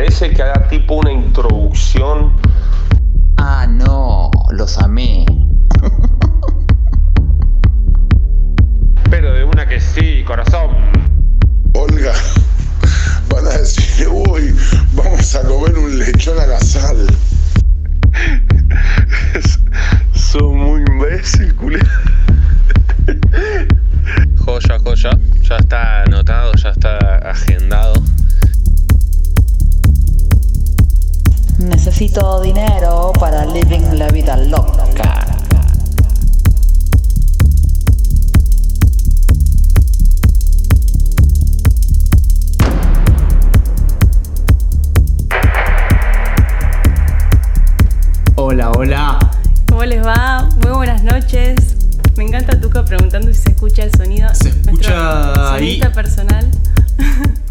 parece que haga tipo una introducción? Ah, no, los amé. Pero de una que sí, corazón. Olga, van a decir, uy, vamos a comer un lechón a la sal. Sos muy imbécil, culé. Joya, joya. Ya está anotado, ya está agendado. Necesito dinero para living la vida loca. Hola, hola. ¿Cómo les va? Muy buenas noches. Me encanta Tuca preguntando si se escucha el sonido. Se escucha Nuestro ahí. sonista personal.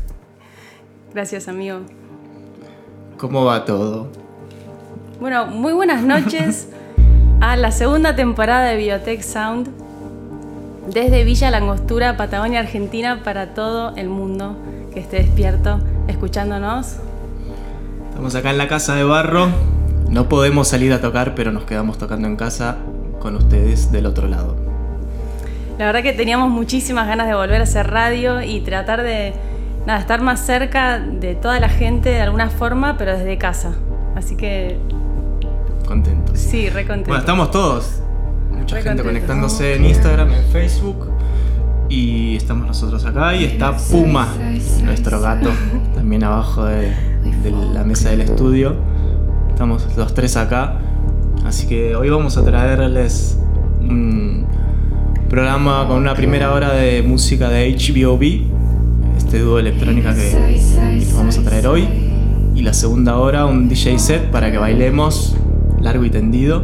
Gracias, amigo. ¿Cómo va todo? Bueno, muy buenas noches a la segunda temporada de Biotech Sound. Desde Villa Langostura, Patagonia, Argentina, para todo el mundo que esté despierto escuchándonos. Estamos acá en la casa de barro. No podemos salir a tocar, pero nos quedamos tocando en casa con ustedes del otro lado. La verdad que teníamos muchísimas ganas de volver a hacer radio y tratar de nada, estar más cerca de toda la gente de alguna forma, pero desde casa. Así que Contentos. sí, re contento. Bueno, estamos todos. Mucha Re gente contentos. conectándose en Instagram, en Facebook. Y estamos nosotros acá. Y está Puma, nuestro gato, también abajo de, de la mesa del estudio. Estamos los tres acá. Así que hoy vamos a traerles un programa con una primera hora de música de HBOB, este dúo de electrónica que, que les vamos a traer hoy. Y la segunda hora un DJ set para que bailemos largo y tendido.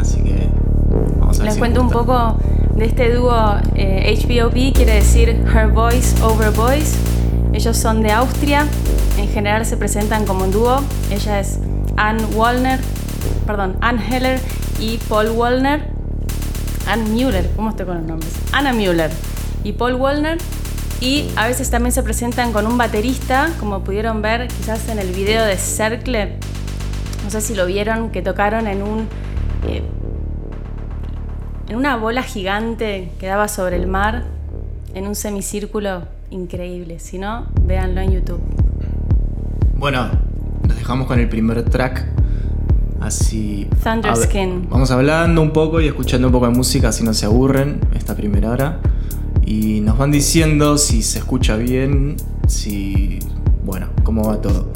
Así que vamos a ver Les si cuento un gusta. poco de este dúo eh, HBOB, quiere decir Her Voice Over Voice. Ellos son de Austria, en general se presentan como un dúo. Ella es Anne Wallner, perdón, Anne Heller y Paul Wallner. Anne Müller, ¿cómo estoy con los nombres? Anna Müller y Paul Wallner. Y a veces también se presentan con un baterista, como pudieron ver quizás en el video de Cercle. No sé si lo vieron, que tocaron en un eh, en una bola gigante que daba sobre el mar, en un semicírculo increíble. Si no, véanlo en YouTube. Bueno, nos dejamos con el primer track. Así. Thunderskin. Vamos hablando un poco y escuchando un poco de música, así no se aburren esta primera hora. Y nos van diciendo si se escucha bien, si. Bueno, cómo va todo.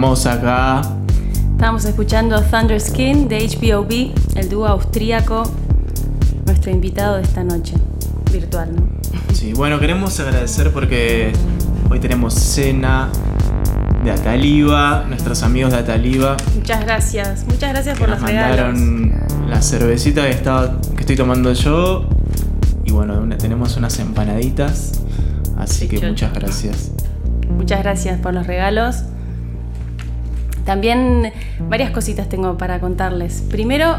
Estamos acá. Estamos escuchando Thunder Skin de HBOB, el dúo austríaco, nuestro invitado de esta noche, virtual, ¿no? Sí, bueno, queremos agradecer porque hoy tenemos cena de Ataliva, nuestros amigos de Ataliva. Muchas gracias, muchas gracias por nos los regalos. mandaron la cervecita que, estaba, que estoy tomando yo. Y bueno, tenemos unas empanaditas. Así Sí, que muchas gracias. Muchas gracias por los regalos. También varias cositas tengo para contarles. Primero,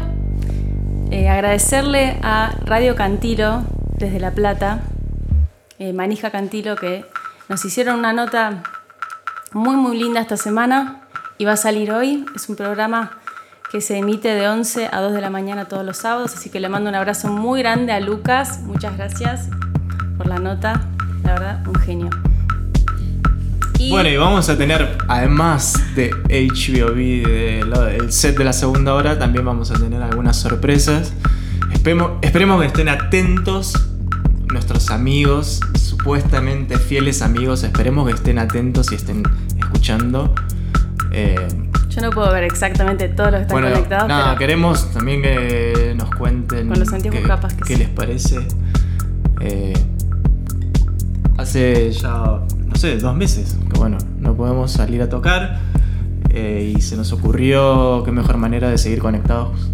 eh, agradecerle a Radio Cantilo desde La Plata, eh, Manija Cantilo, que nos hicieron una nota muy muy linda esta semana y va a salir hoy. Es un programa que se emite de 11 a 2 de la mañana todos los sábados, así que le mando un abrazo muy grande a Lucas. Muchas gracias por la nota, la verdad, un genio. Y- Bueno, y vamos a tener, además de HBOB, de del set de la segunda hora, también vamos a tener algunas sorpresas. Esperemos, esperemos que estén atentos nuestros amigos, supuestamente fieles amigos, esperemos que estén atentos y estén escuchando. Eh, Yo no puedo ver exactamente todos los que están bueno, conectados, nada, pero queremos también que nos cuenten Con los qué, capaz que qué sí. les parece. Eh, hace ya, sé, dos meses que bueno, no podemos salir a tocar eh, y se nos ocurrió qué mejor manera de seguir conectados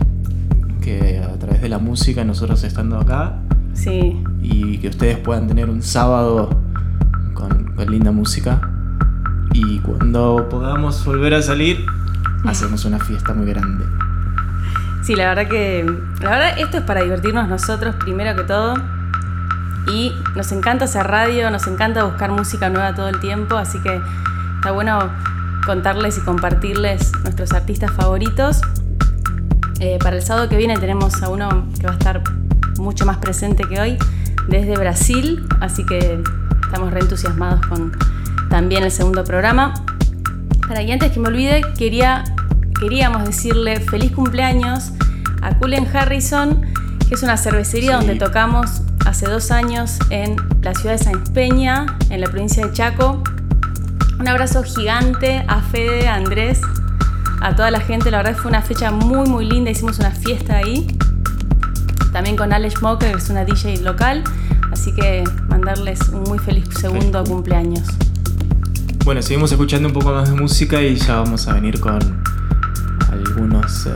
que a través de la música, nosotros estando acá sí, y que ustedes puedan tener un sábado con, con linda música. Y cuando podamos volver a salir, hacemos una fiesta muy grande. sí, la verdad que, la verdad esto es para divertirnos nosotros primero que todo. Y nos encanta hacer radio, nos encanta buscar música nueva todo el tiempo, así que está bueno contarles y compartirles nuestros artistas favoritos. Eh, para el sábado que viene tenemos a uno que va a estar mucho más presente que hoy, desde Brasil, así que estamos reentusiasmados con también el segundo programa. Para y antes que me olvide, quería, queríamos decirle feliz cumpleaños a Cullen Harrison, que es una cervecería Sí. donde tocamos hace dos años en la ciudad de Sáenz Peña, en la provincia de Chaco. Un abrazo gigante a Fede, a Andrés, a toda la gente. La verdad fue una fecha muy, muy linda. Hicimos una fiesta ahí. También con Alex Mocker, que es una DJ local. Así que mandarles un muy feliz segundo cumpleaños. Bueno, seguimos escuchando un poco más de música y ya vamos a venir con algunos eh,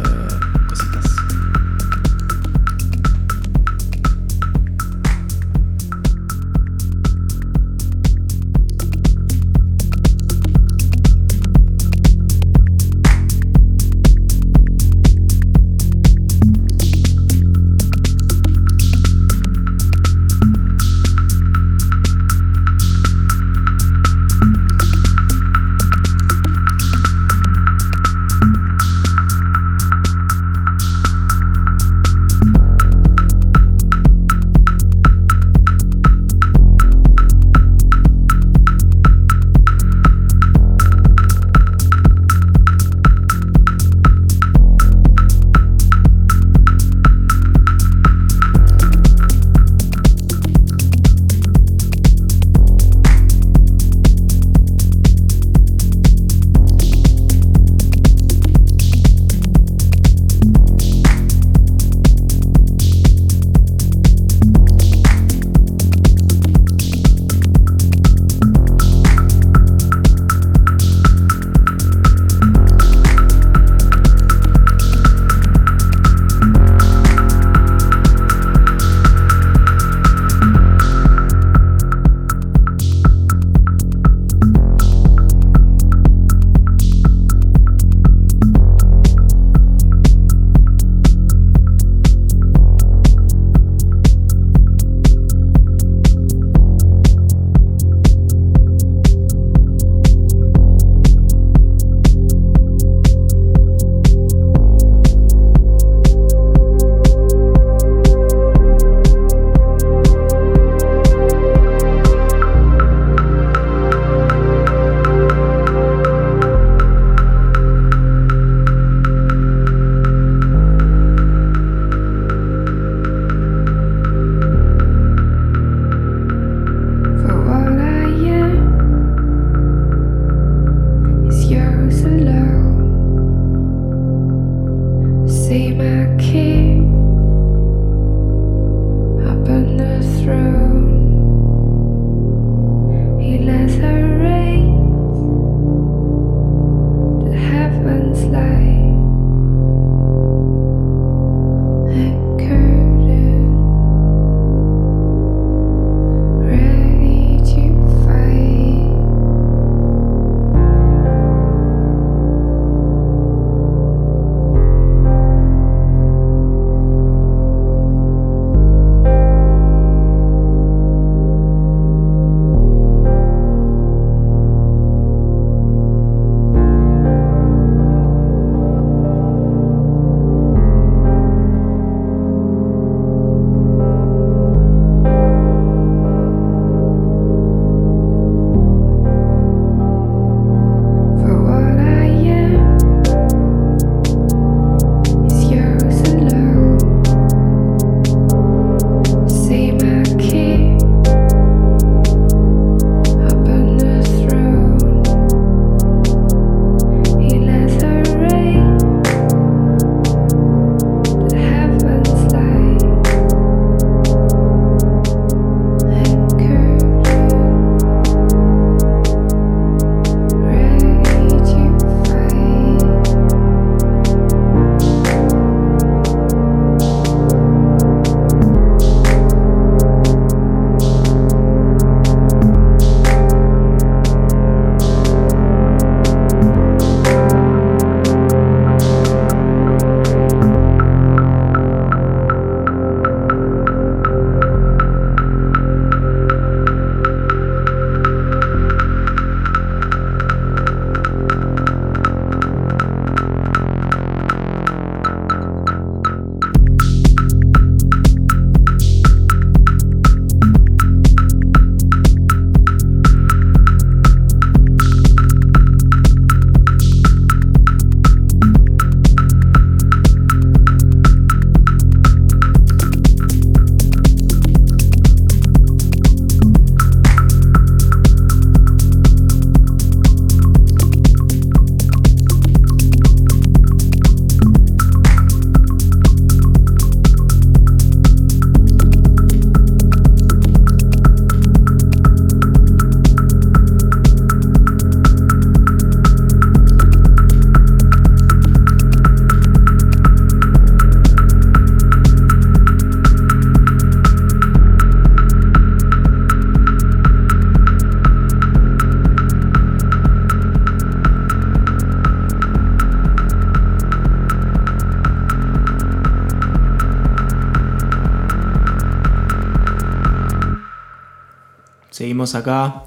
Seguimos acá.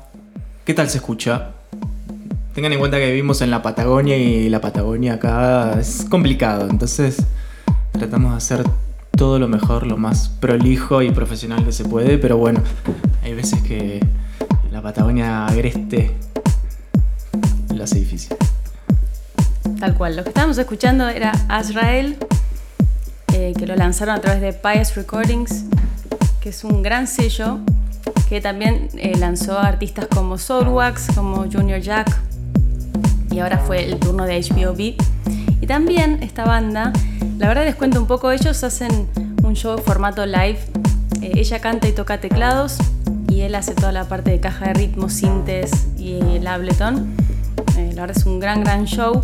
¿Qué tal se escucha? Tengan en cuenta que vivimos en la Patagonia y la Patagonia acá es complicado, entonces tratamos de hacer todo lo mejor, lo más prolijo y profesional que se puede, pero bueno, hay veces que la Patagonia agreste lo hace difícil. Tal cual. Lo que estábamos escuchando era Azrael, eh, que lo lanzaron a través de Pious Recordings, que es un gran sello que también eh, lanzó artistas como Soulwax, como Junior Jack, y ahora fue el turno de HBOB. Y también esta banda, la verdad les cuento un poco, ellos hacen un show formato live. Eh, ella canta y toca teclados y él hace toda la parte de caja de ritmos, sintes y el Ableton. Eh, la verdad es un gran, gran show.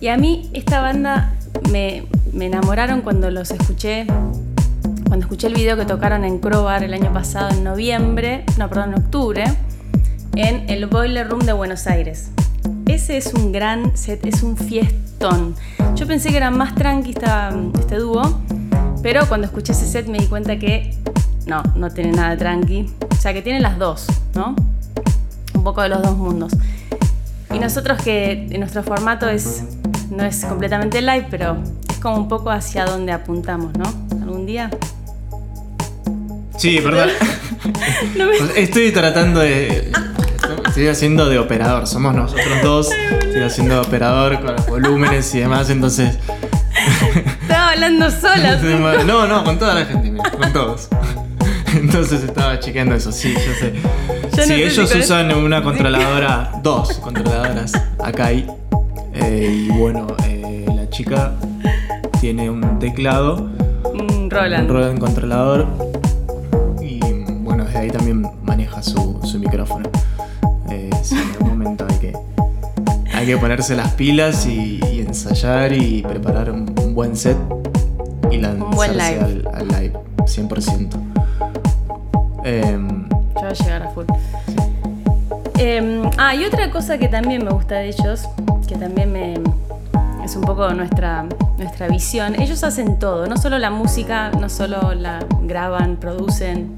Y a mí esta banda me, me enamoraron cuando los escuché, cuando escuché el video que tocaron en Crowbar el año pasado, en noviembre, no, perdón, en octubre, en el Boiler Room de Buenos Aires. Ese es un gran set, es un fiestón. Yo pensé que era más tranqui esta- este dúo, pero cuando escuché ese set me di cuenta que no, no tiene nada tranqui. O sea, que tiene las dos, ¿no? Un poco de los dos mundos. Y nosotros que nuestro formato es, no es completamente live, pero es como un poco hacia donde apuntamos, ¿no? Algún día. Sí, perdón. No me- Estoy tratando de. Estoy haciendo de operador, somos nosotros dos. Estoy haciendo de operador con los volúmenes y demás, entonces. Estaba hablando sola. No, no, con toda la gente, con todos. Entonces estaba chequeando eso, sí, yo sé. Yo no sí, sé ellos si usan una controladora, dos controladoras Akai. eh, y bueno, eh, la chica tiene un teclado, Un Roland. un Roland controlador. Hay que, ponerse las pilas y, y ensayar y preparar un, un buen set y lanzarse buen live. Al, al live, 100%. Em, Ya va a llegar a full. Eh, ah, y otra cosa que también me gusta de ellos, que también me, es un poco nuestra, nuestra visión, ellos hacen todo, no solo la música, no solo la graban, producen,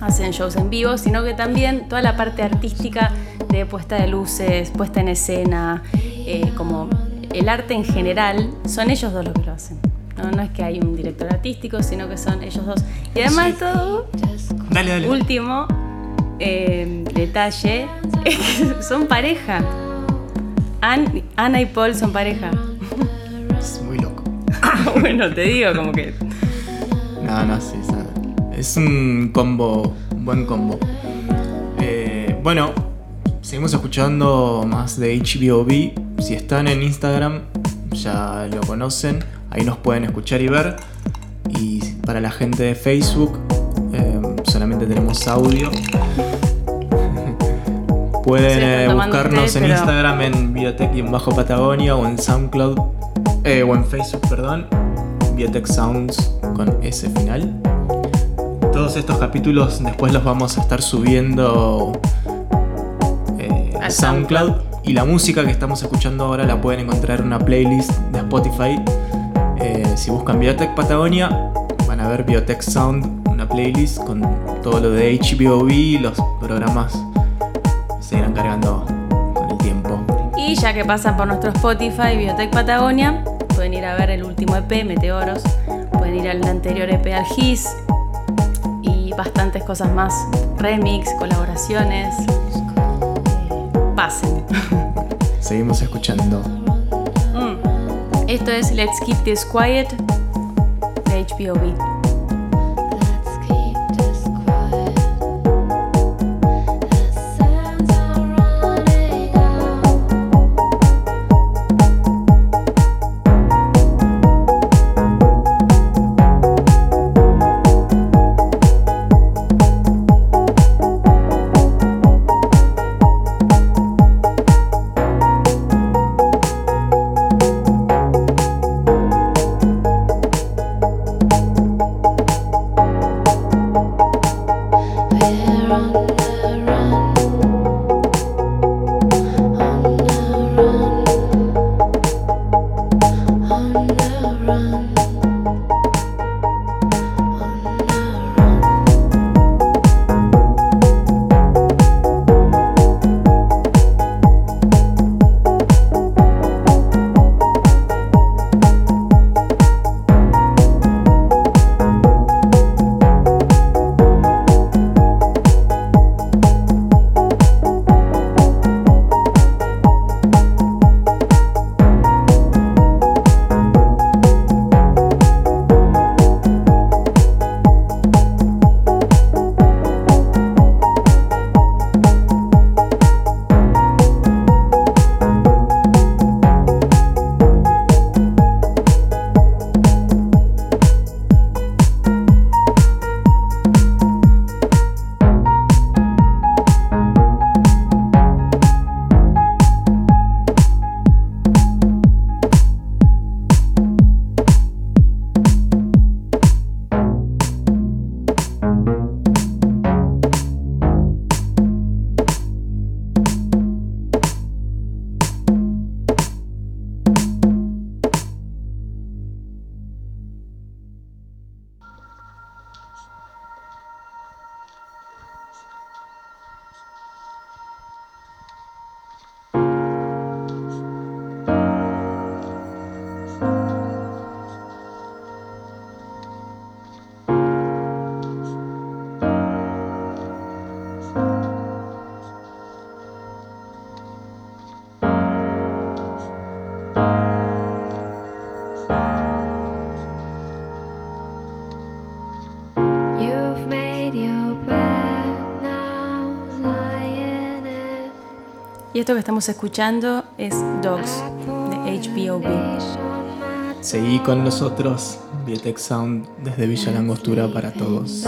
hacen shows en vivo, sino que también toda la parte artística puesta de luces, puesta en escena, eh, como el arte en general, son ellos dos los que lo hacen. No, no es que hay un director artístico, sino que son ellos dos. Y además de todo, dale, dale. Último eh, detalle, son pareja. Ann- Ana y Paul son pareja. Es muy loco. bueno, te digo como que... No, no, sí, es- es un combo, un buen combo. Eh, bueno, seguimos escuchando más de HBOB. Si están en Instagram, ya lo conocen. Ahí nos pueden escuchar y ver. Y para la gente de Facebook, eh, solamente tenemos audio. Pueden eh, buscarnos té, en pero- Instagram en Biotech y en Bajo Patagonia o en SoundCloud eh, o en Facebook, perdón. Biotech Sounds con S final. Todos estos capítulos después los vamos a estar subiendo SoundCloud. Y la música que estamos escuchando ahora la pueden encontrar en una playlist de Spotify. Eh, si buscan Biotech Patagonia, van a ver Biotech Sound, una playlist con todo lo de HBOB y los programas se irán cargando con el tiempo. Y ya que pasan por nuestro Spotify, Biotech Patagonia, pueden ir a ver el último EP, Meteoros, pueden ir al anterior EP Algis y bastantes cosas más, remix, colaboraciones. Pasen. Seguimos escuchando. Mm. Esto es Let's Keep This Quiet de HBOB. Y esto que estamos escuchando es Dogs de HBOB. Seguí con nosotros, Biotech Sound, desde Villa Langostura para todos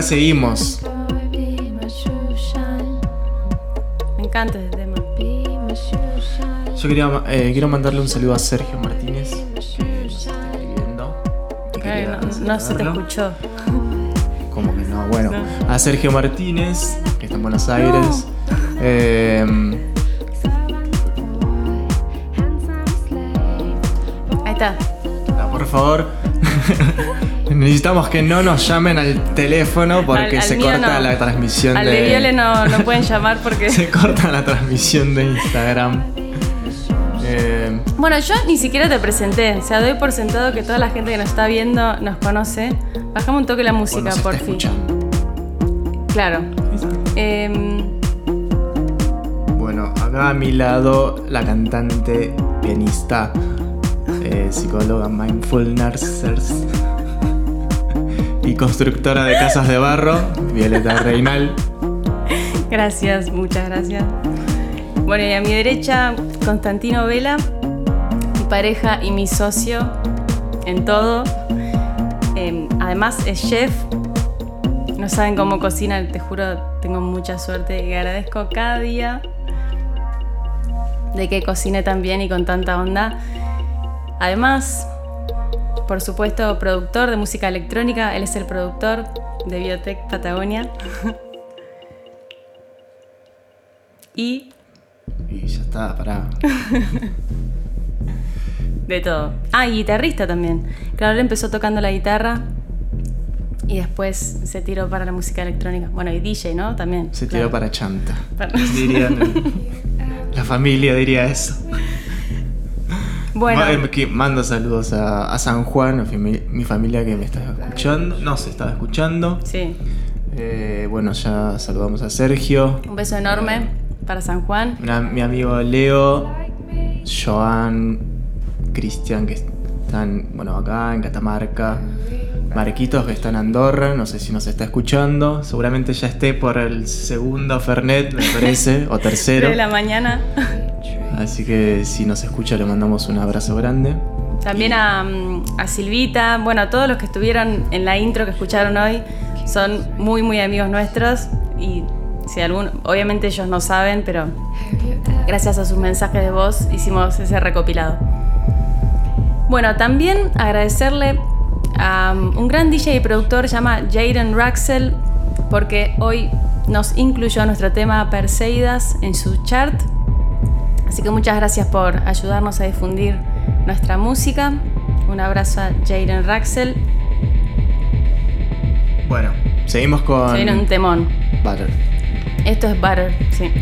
acá seguimos. Me encanta este tema. Yo quería eh, quiero mandarle un saludo a Sergio Martínez, que nos está escribiendo. y Ay, quería no, no se te escuchó. ¿Cómo que no? Bueno, No. a Sergio Martínez, que está en Buenos Aires. Eh, Ahí está. ah, por favor, necesitamos que no nos llamen al teléfono porque Al- al se corta no. la transmisión Al de. de Viole no, no pueden llamar porque. Se corta la transmisión de Instagram. Eh, Bueno, yo ni siquiera te presenté. O sea, doy por sentado que toda la gente que nos está viendo nos conoce. Bajame un toque la música, nos está por fin. escuchando. Claro. Em, Bueno, acá a mi lado la cantante, pianista, eh, psicóloga, mindfulness constructora de casas de barro, Violeta Reinal. gracias, muchas gracias. Bueno, y a mi derecha, Constantino Vela, mi pareja y mi socio en todo. Em, además es chef. No saben cómo cocina, te juro, tengo mucha suerte y agradezco cada día de que cocine tan bien y con tanta onda. Además, por supuesto, productor de música electrónica, él es el productor de Biotech Patagonia. y Y ya está, pará. de todo. Ah, y guitarrista también. Claro, él empezó tocando la guitarra y después se tiró para la música electrónica. Bueno, y DJ, ¿no? También. Se claro. tiró para chanta. Para- Dirían. La familia diría eso. Bueno, eh, que Mando saludos a, a San Juan, a mi familia que me está escuchando. No, se estaba escuchando. sí. Eh, bueno, ya saludamos a Sergio. Un beso enorme para San Juan. Una- mi amigo Leo, Joan, Cristian, que están, bueno, acá en Catamarca. Marquitos, que está en Andorra, no sé si nos está escuchando. Seguramente ya esté por el segundo Fernet, me parece, o tercero. de la mañana. Así que si nos escucha, le mandamos un abrazo grande. También a, mm, a Silvita, bueno, a todos los que estuvieron en la intro que escucharon hoy, son muy, muy amigos nuestros y si algún, obviamente ellos no saben, pero gracias a sus mensajes de voz hicimos ese recopilado. Bueno, también agradecerle a um, un gran DJ y productor llama Jaden Raxel porque hoy nos incluyó nuestro tema Perseidas en su chart. Así que muchas gracias por ayudarnos a difundir nuestra música. Un abrazo a Jaden Raxel. Bueno, seguimos con. Se un temón. Butter. Esto es Butter, sí.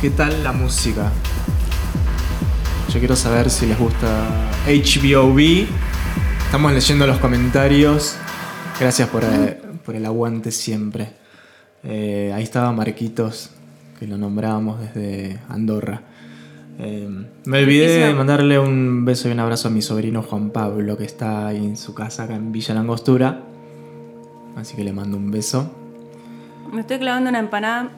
¿Qué tal la música? Yo quiero saber si les gusta HBOB. Estamos leyendo los comentarios. Gracias por, eh, por el aguante siempre. Eh, ahí estaba Marquitos, que lo nombrábamos desde Andorra. Eh, me olvidé de mandarle un beso y un abrazo a mi sobrino Juan Pablo, que está ahí en su casa acá en Villa Langostura. Así que le mando un beso. Me estoy clavando una empanada.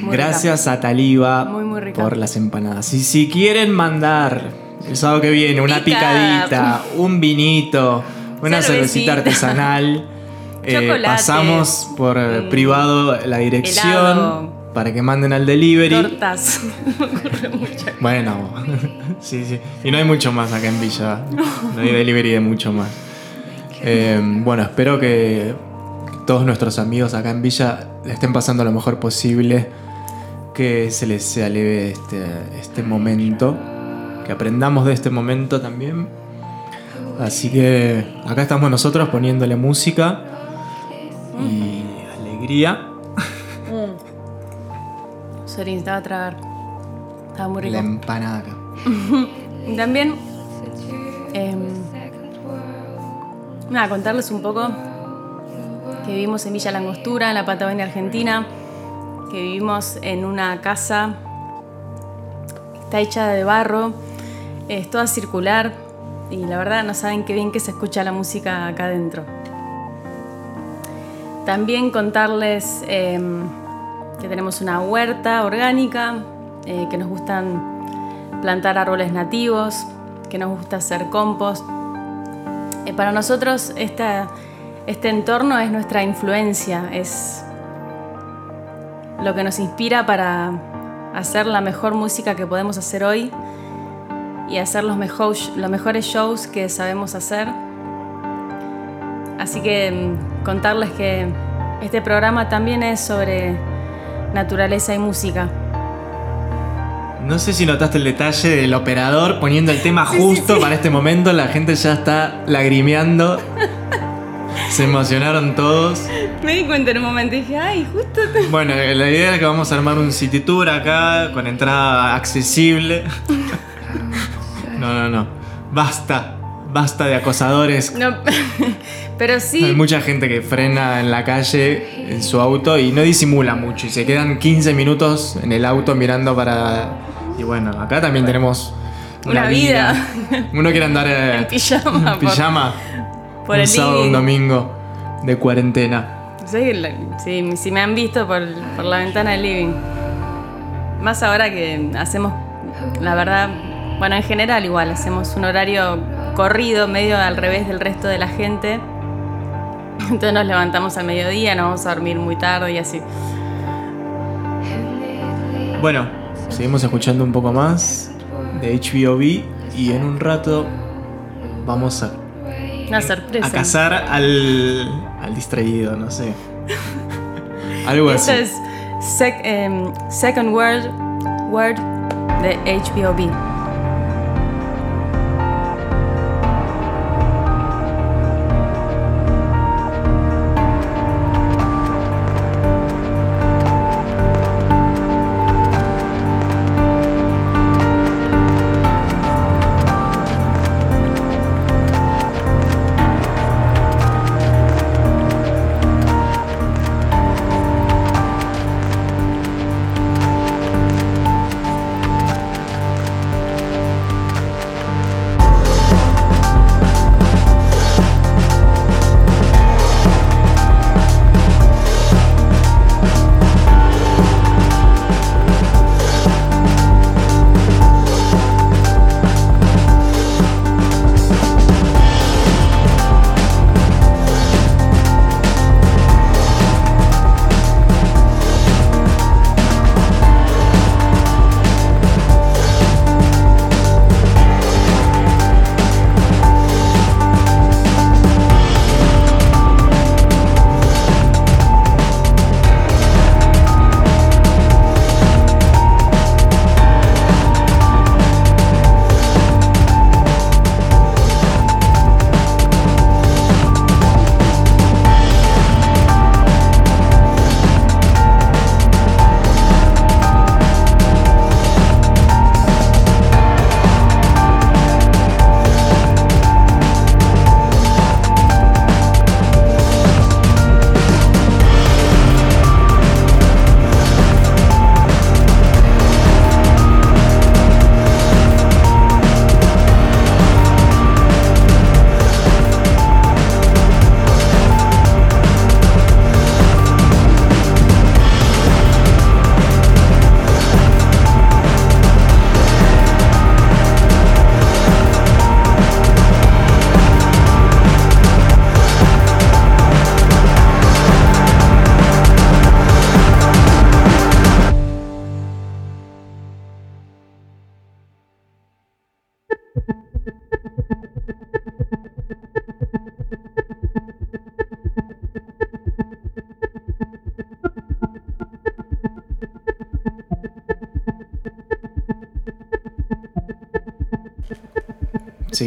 Muy Gracias a Taliba Muy, muy rica. por las empanadas. Y si quieren mandar el sábado que viene una Picada. picadita, un vinito, una cervecita Cervecita. artesanal, eh, pasamos por Mm. privado la dirección Helado. para que manden al delivery. Tortas. Me ocurre mucho. Bueno, sí, sí. Y no hay mucho más acá en Villa. No hay delivery de mucho más. Eh, bueno, espero que todos nuestros amigos acá en Villa le estén pasando lo mejor posible. Que se les sea leve este, este momento. Que aprendamos de este momento también. Así que acá estamos nosotros poniéndole música y alegría. Sorry, necesitaba tragar. Estaba muy rico. La empanada acá. Y también, em, nada, contarles un poco que vivimos en Villa Langostura, en la Patagonia Argentina, que vivimos en una casa está hecha de barro, es toda circular y la verdad no saben qué bien que se escucha la música acá adentro. También contarles em, que tenemos una huerta orgánica, eh, que nos gustan plantar árboles nativos, que nos gusta hacer compost. Eh, para nosotros esta- este entorno es nuestra influencia, es lo que nos inspira para hacer la mejor música que podemos hacer hoy y hacer los, mejor- los mejores shows que sabemos hacer. Así que mm, contarles que este programa también es sobre naturaleza y música. No sé si notaste el detalle del operador poniendo el tema justo para este momento. La gente ya está lagrimeando. Se emocionaron todos. Me di cuenta en un momento y dije, ay, justo te... Bueno, la idea era que vamos a armar un city tour acá con entrada accesible. No, no, no. Basta. Basta de acosadores. No, pero Hay sí, mucha gente que frena en la calle en su auto y no disimula mucho y se quedan 15 minutos en el auto mirando para... Y bueno, acá también tenemos una, Una vida. Uno quiere andar eh, En pijama, en pijama por un el sábado, un domingo de cuarentena. Sí, sí, si me han visto por, por la ventana del living. Más ahora que hacemos, la verdad, bueno, en general igual, hacemos un horario corrido, medio al revés del resto de la gente. Entonces nos levantamos al mediodía, nos vamos a dormir muy tarde y así. Bueno, seguimos escuchando un poco más de HBOB y en un rato vamos a, Una sorpresa. a cazar al, al distraído, no sé. Algo así. Esto es sec- em, Second Word, word de HBOB.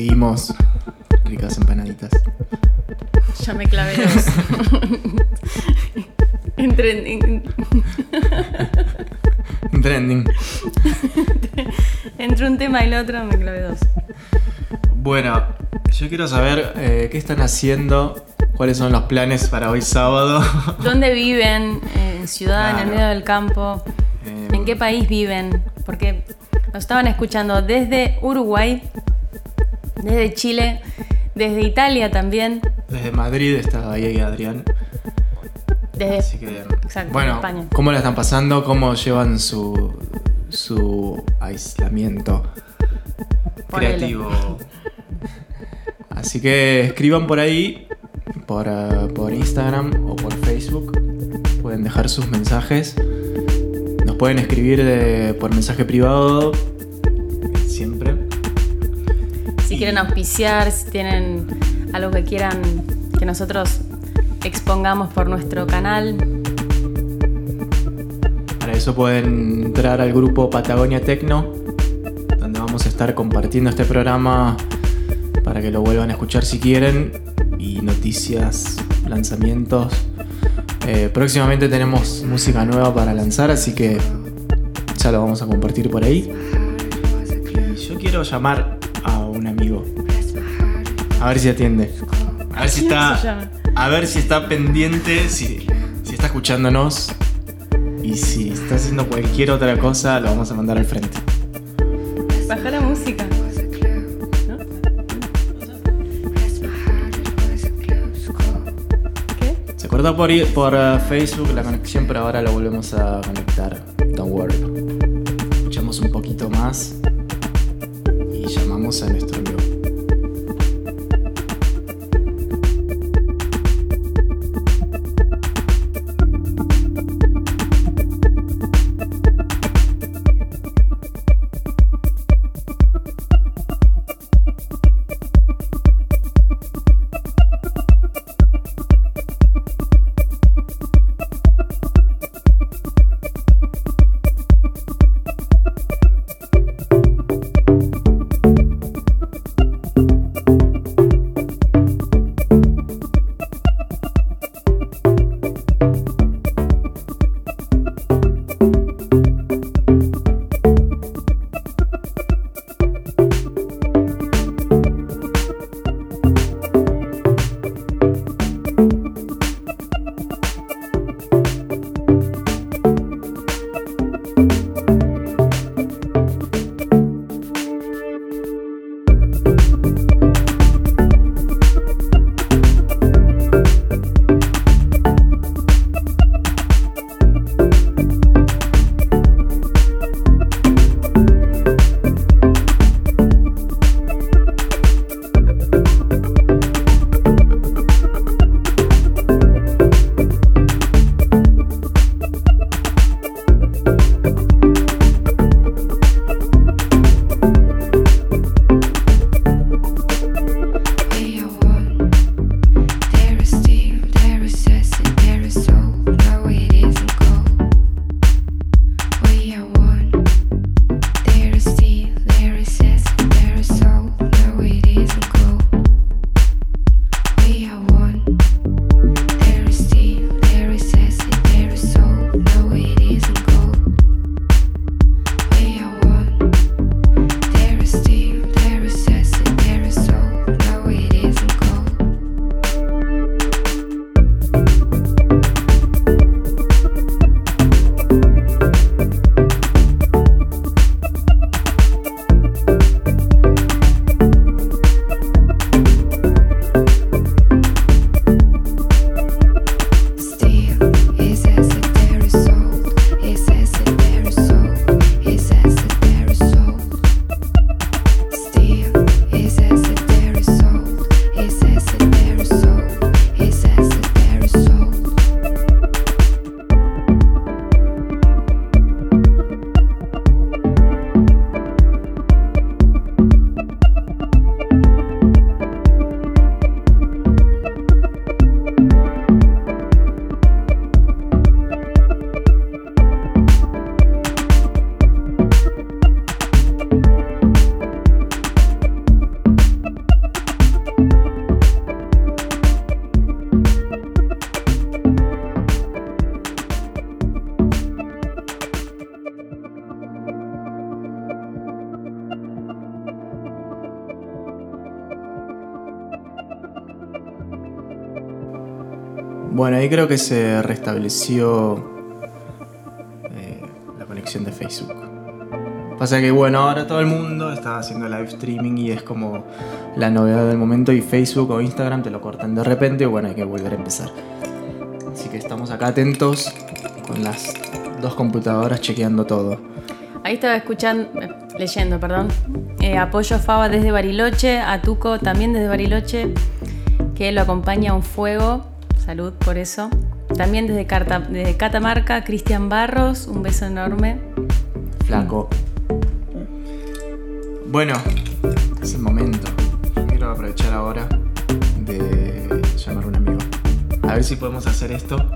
Seguimos. Ricas empanaditas. Ya me clavé dos. Entre, en- un trending. Entre un tema y el otro me clavé dos. Bueno, yo quiero saber eh, qué están haciendo, cuáles son los planes para hoy sábado. ¿Dónde viven? ¿En ciudad? ¿En el medio del campo? Eh, ¿En qué país viven? Porque nos estaban escuchando desde Uruguay, desde Chile, desde Italia también, Desde Madrid está ahí Adrián. desde Así que, Exacto, bueno, España. ¿cómo la están pasando? ¿Cómo llevan su, su aislamiento Ponele. creativo? Así que escriban por ahí, por, por Instagram o por Facebook. Pueden dejar sus mensajes. Nos pueden escribir de- por mensaje privado, siempre. Si quieren auspiciar, si tienen algo que quieran que nosotros expongamos por nuestro canal. Para eso pueden entrar al grupo Patagonia Tecno, donde vamos a estar compartiendo este programa para que lo vuelvan a escuchar si quieren. Y noticias, lanzamientos. Eh, próximamente tenemos música nueva para lanzar, así que ya lo vamos a compartir por ahí. Y yo quiero llamar amigo. A ver si atiende. A ver si ¿Quién se está. A ver si está pendiente, si, si está escuchándonos. Y si está haciendo cualquier otra cosa, lo vamos a mandar al frente. Baja la música. ¿No? ¿Qué? Se cortó por eh, Facebook la conexión, pero ahora lo volvemos a conectar. Don't worry. Escuchamos un poquito más y llamamos a nuestro creo que se restableció eh, la conexión de Facebook. Pasa que bueno, ahora todo el mundo está haciendo live streaming y es como la novedad del momento y Facebook o Instagram te lo cortan de repente y bueno, hay que volver a empezar. Así que estamos acá atentos con las dos computadoras chequeando todo. Ahí estaba escuchando, eh, leyendo, perdón. Eh, apoyo a Faba desde Bariloche, a Tuco también desde Bariloche, que lo acompaña a un fuego. Salud por eso. También desde, Carta- desde Catamarca, Cristian Barros, un beso enorme. Flaco. Bueno, es el momento. Yo quiero aprovechar ahora de llamar a un amigo. A ver si podemos hacer esto.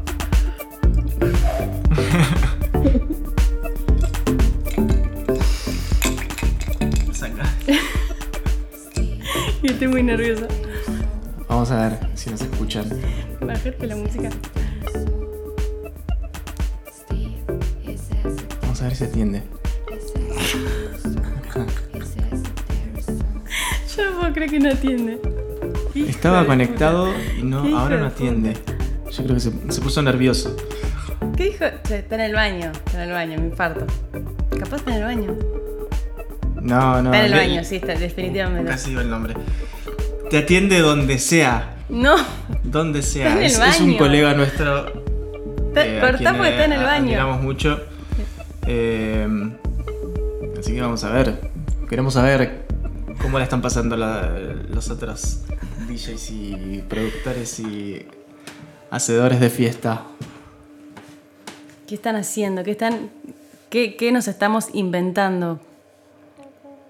Saca. Y estoy muy nerviosa. Vamos a ver si nos escuchan. Bajarte la música. Vamos a ver si atiende. Yo no creer que no atiende. Hijo Estaba conectado y no, ahora no atiende. Yo creo que se, se puso nervioso. ¿Qué dijo? Está en el baño, está en el baño, me infarto. Capaz está en el baño. No, no. está en el le- baño, sí, está, definitivamente. Casi digo el nombre. Te atiende donde sea. No, Donde sea. Está en el es, es un colega nuestro. eh, cortá porque está en eh, el baño. Admiramos mucho. Eh, así que vamos a ver. Queremos saber cómo la están pasando la- los otros DJs y productores y hacedores de fiesta. ¿Qué están haciendo? ¿Qué, están, qué, qué nos estamos inventando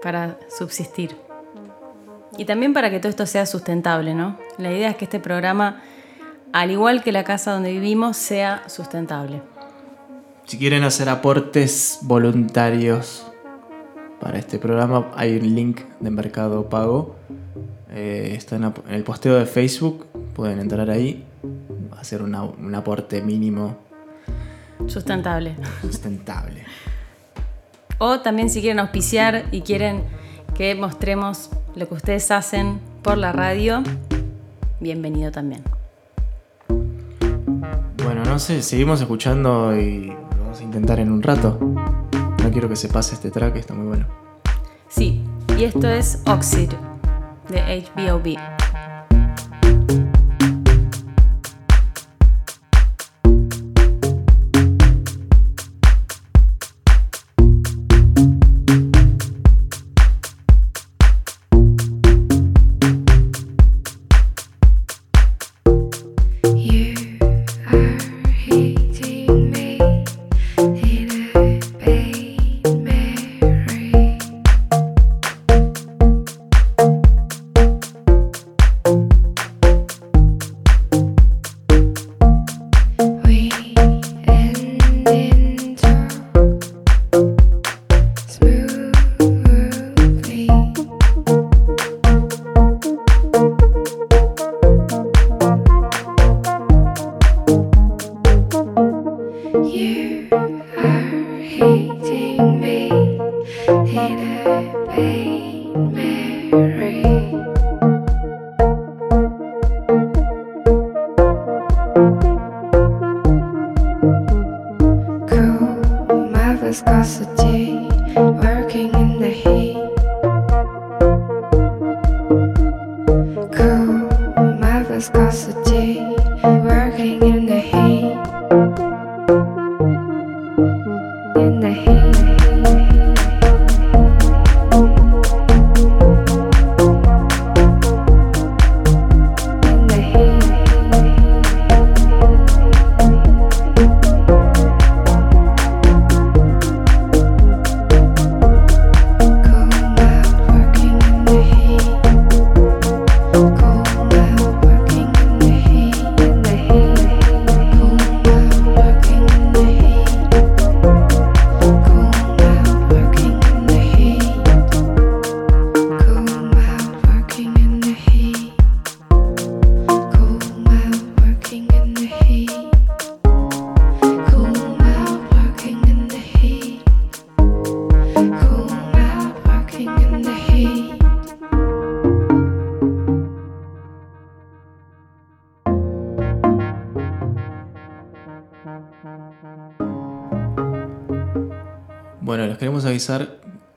para subsistir? Y también para que todo esto sea sustentable, ¿no? La idea es que este programa, al igual que la casa donde vivimos, sea sustentable. Si quieren hacer aportes voluntarios para este programa, hay un link de Mercado Pago. Eh, está en, el posteo de Facebook. Pueden entrar ahí, hacer una- un aporte mínimo Sustentable. sustentable. O también si quieren auspiciar y quieren que mostremos lo que ustedes hacen por la radio, bienvenido también. Bueno, no sé, seguimos escuchando y vamos a intentar en un rato. No quiero que se pase este track, está muy bueno. Sí, y esto es Oxid de HBOB.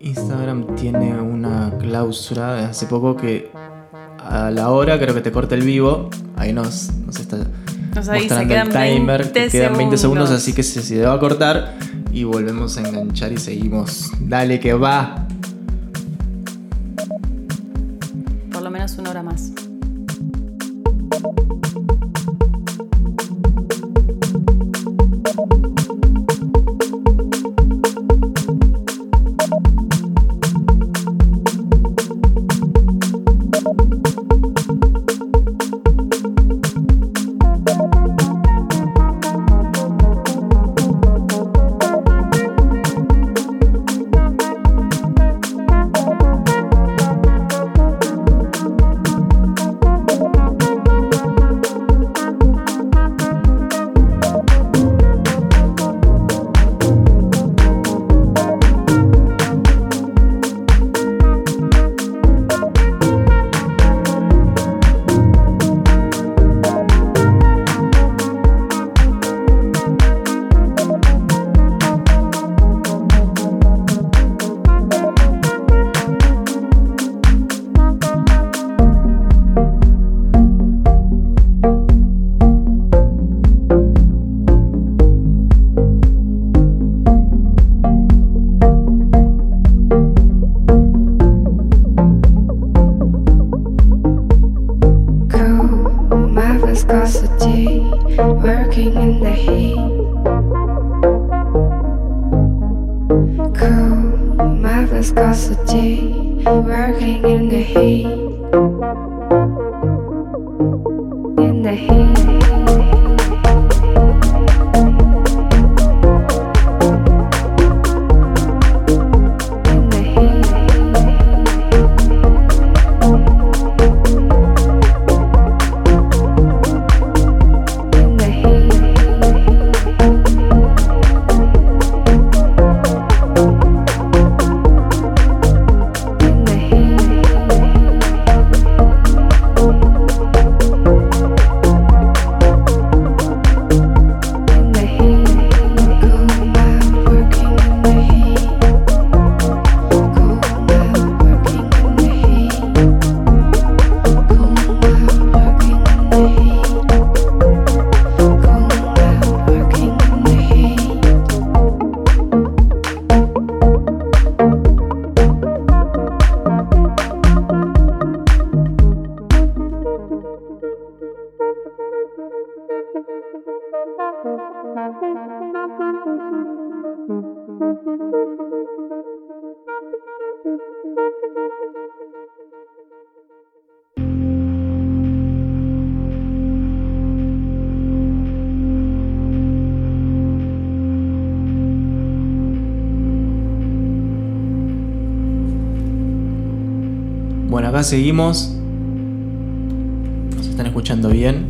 Instagram tiene una cláusula de hace poco que a la hora creo que te corta el vivo, ahí nos, nos está mostrando el timer, 20 que quedan 20 segundos, segundos. así que se, se va a cortar y volvemos a enganchar y seguimos. Dale que va. Acá seguimos. Nos están escuchando bien.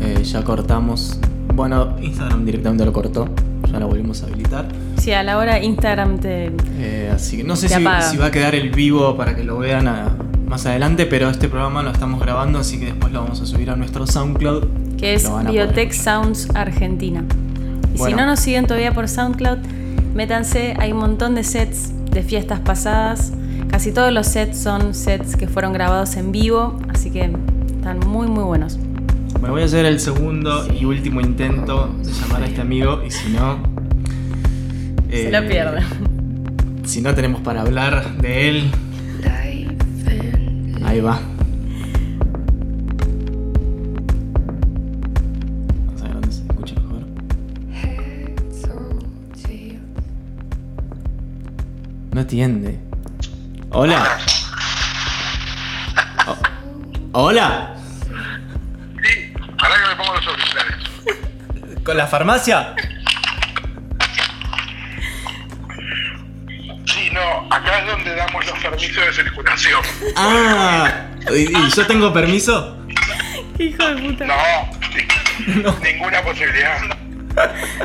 Eh, ya cortamos. Bueno, Instagram directamente lo cortó. Ya lo volvimos a habilitar. Sí, a la hora Instagram te. Eh, así que no sé si, va a quedar el vivo para que lo vean a- más adelante, pero este programa lo estamos grabando, así que después lo vamos a subir a nuestro SoundCloud. que es Biotech. Sounds Argentina. Y Bueno. si no nos siguen todavía por SoundCloud, métanse, hay un montón de sets de fiestas pasadas. Casi todos los sets son sets que fueron grabados en vivo, así que están muy muy buenos. Me voy a hacer el segundo y último intento de llamar a este amigo y si no... Se eh, lo pierden. Si no tenemos para hablar de él, ahí va. Vamos a ver dónde se escucha mejor. No atiende. Hola. Hola. Sí, para que me pongo los auriculares. ¿Con la farmacia? Sí, no, acá es donde damos los permisos de circulación. Ah. ¿Y, y yo tengo permiso? ¡Qué hijo de puta! No, ninguna posibilidad.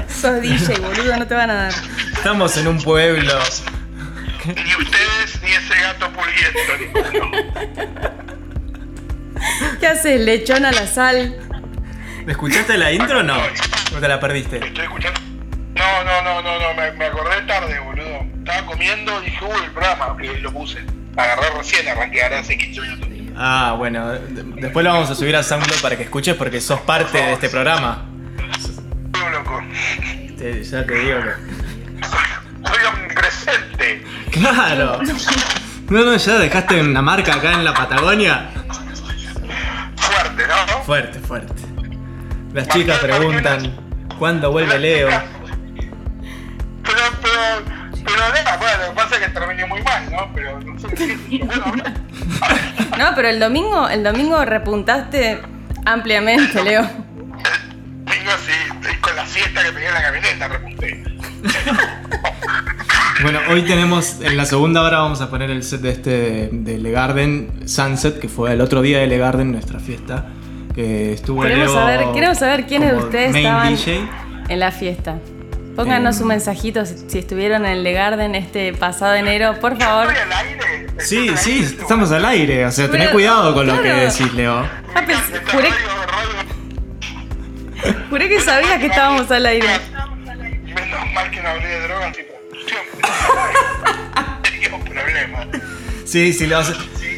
Sos DJ, boludo, no te van a dar. Estamos en un pueblo. Ni ese gato ninguno. ¿Qué haces? Lechón a la sal. ¿Me escuchaste la intro o no? ¿O te la perdiste? Estoy escuchando. No, no, no, no, no, me, me acordé tarde, boludo. estaba comiendo, dije, uy, el programa, y lo puse. Agarré recién, arranqué ahora hace 15 minutos. Ah, bueno, de- después lo vamos a subir a SoundCloud para que escuches porque sos parte de este programa. Estoy loco. Te- ya te digo que. Soy omnipresente. ¡Claro! No, no, ya dejaste una marca acá en la Patagonia. Fuerte, ¿no? Fuerte, fuerte. Las chicas preguntan, ¿cuándo vuelve Leo? Pero, pero, pero nada, bueno, lo que pasa es que terminé muy mal, ¿no? Pero no sé qué. No, pero el domingo, el domingo repuntaste ampliamente, Leo. Tengo así, con la siesta que pegué en la camioneta, repunté. Bueno, hoy tenemos, en la segunda hora vamos a poner el set de este de Le Garden Sunset, que fue el otro día de Le Garden, nuestra fiesta. Que estuvo Queremos Leo saber, queremos saber quiénes de ustedes estaban DJ. en la fiesta. Pónganos Eh. un mensajito si, si estuvieron en el Le Garden este pasado enero, por favor. ¿Estoy al aire? Sí, ¿Estoy sí, aire? estamos al aire, o sea, tené Pero- cuidado con lo que decís, Leo. Ah, juré, radio- juré que sabías que estábamos al aire. Menos mal que no hablé de drogas Tenía un problema. Sí, sí, los-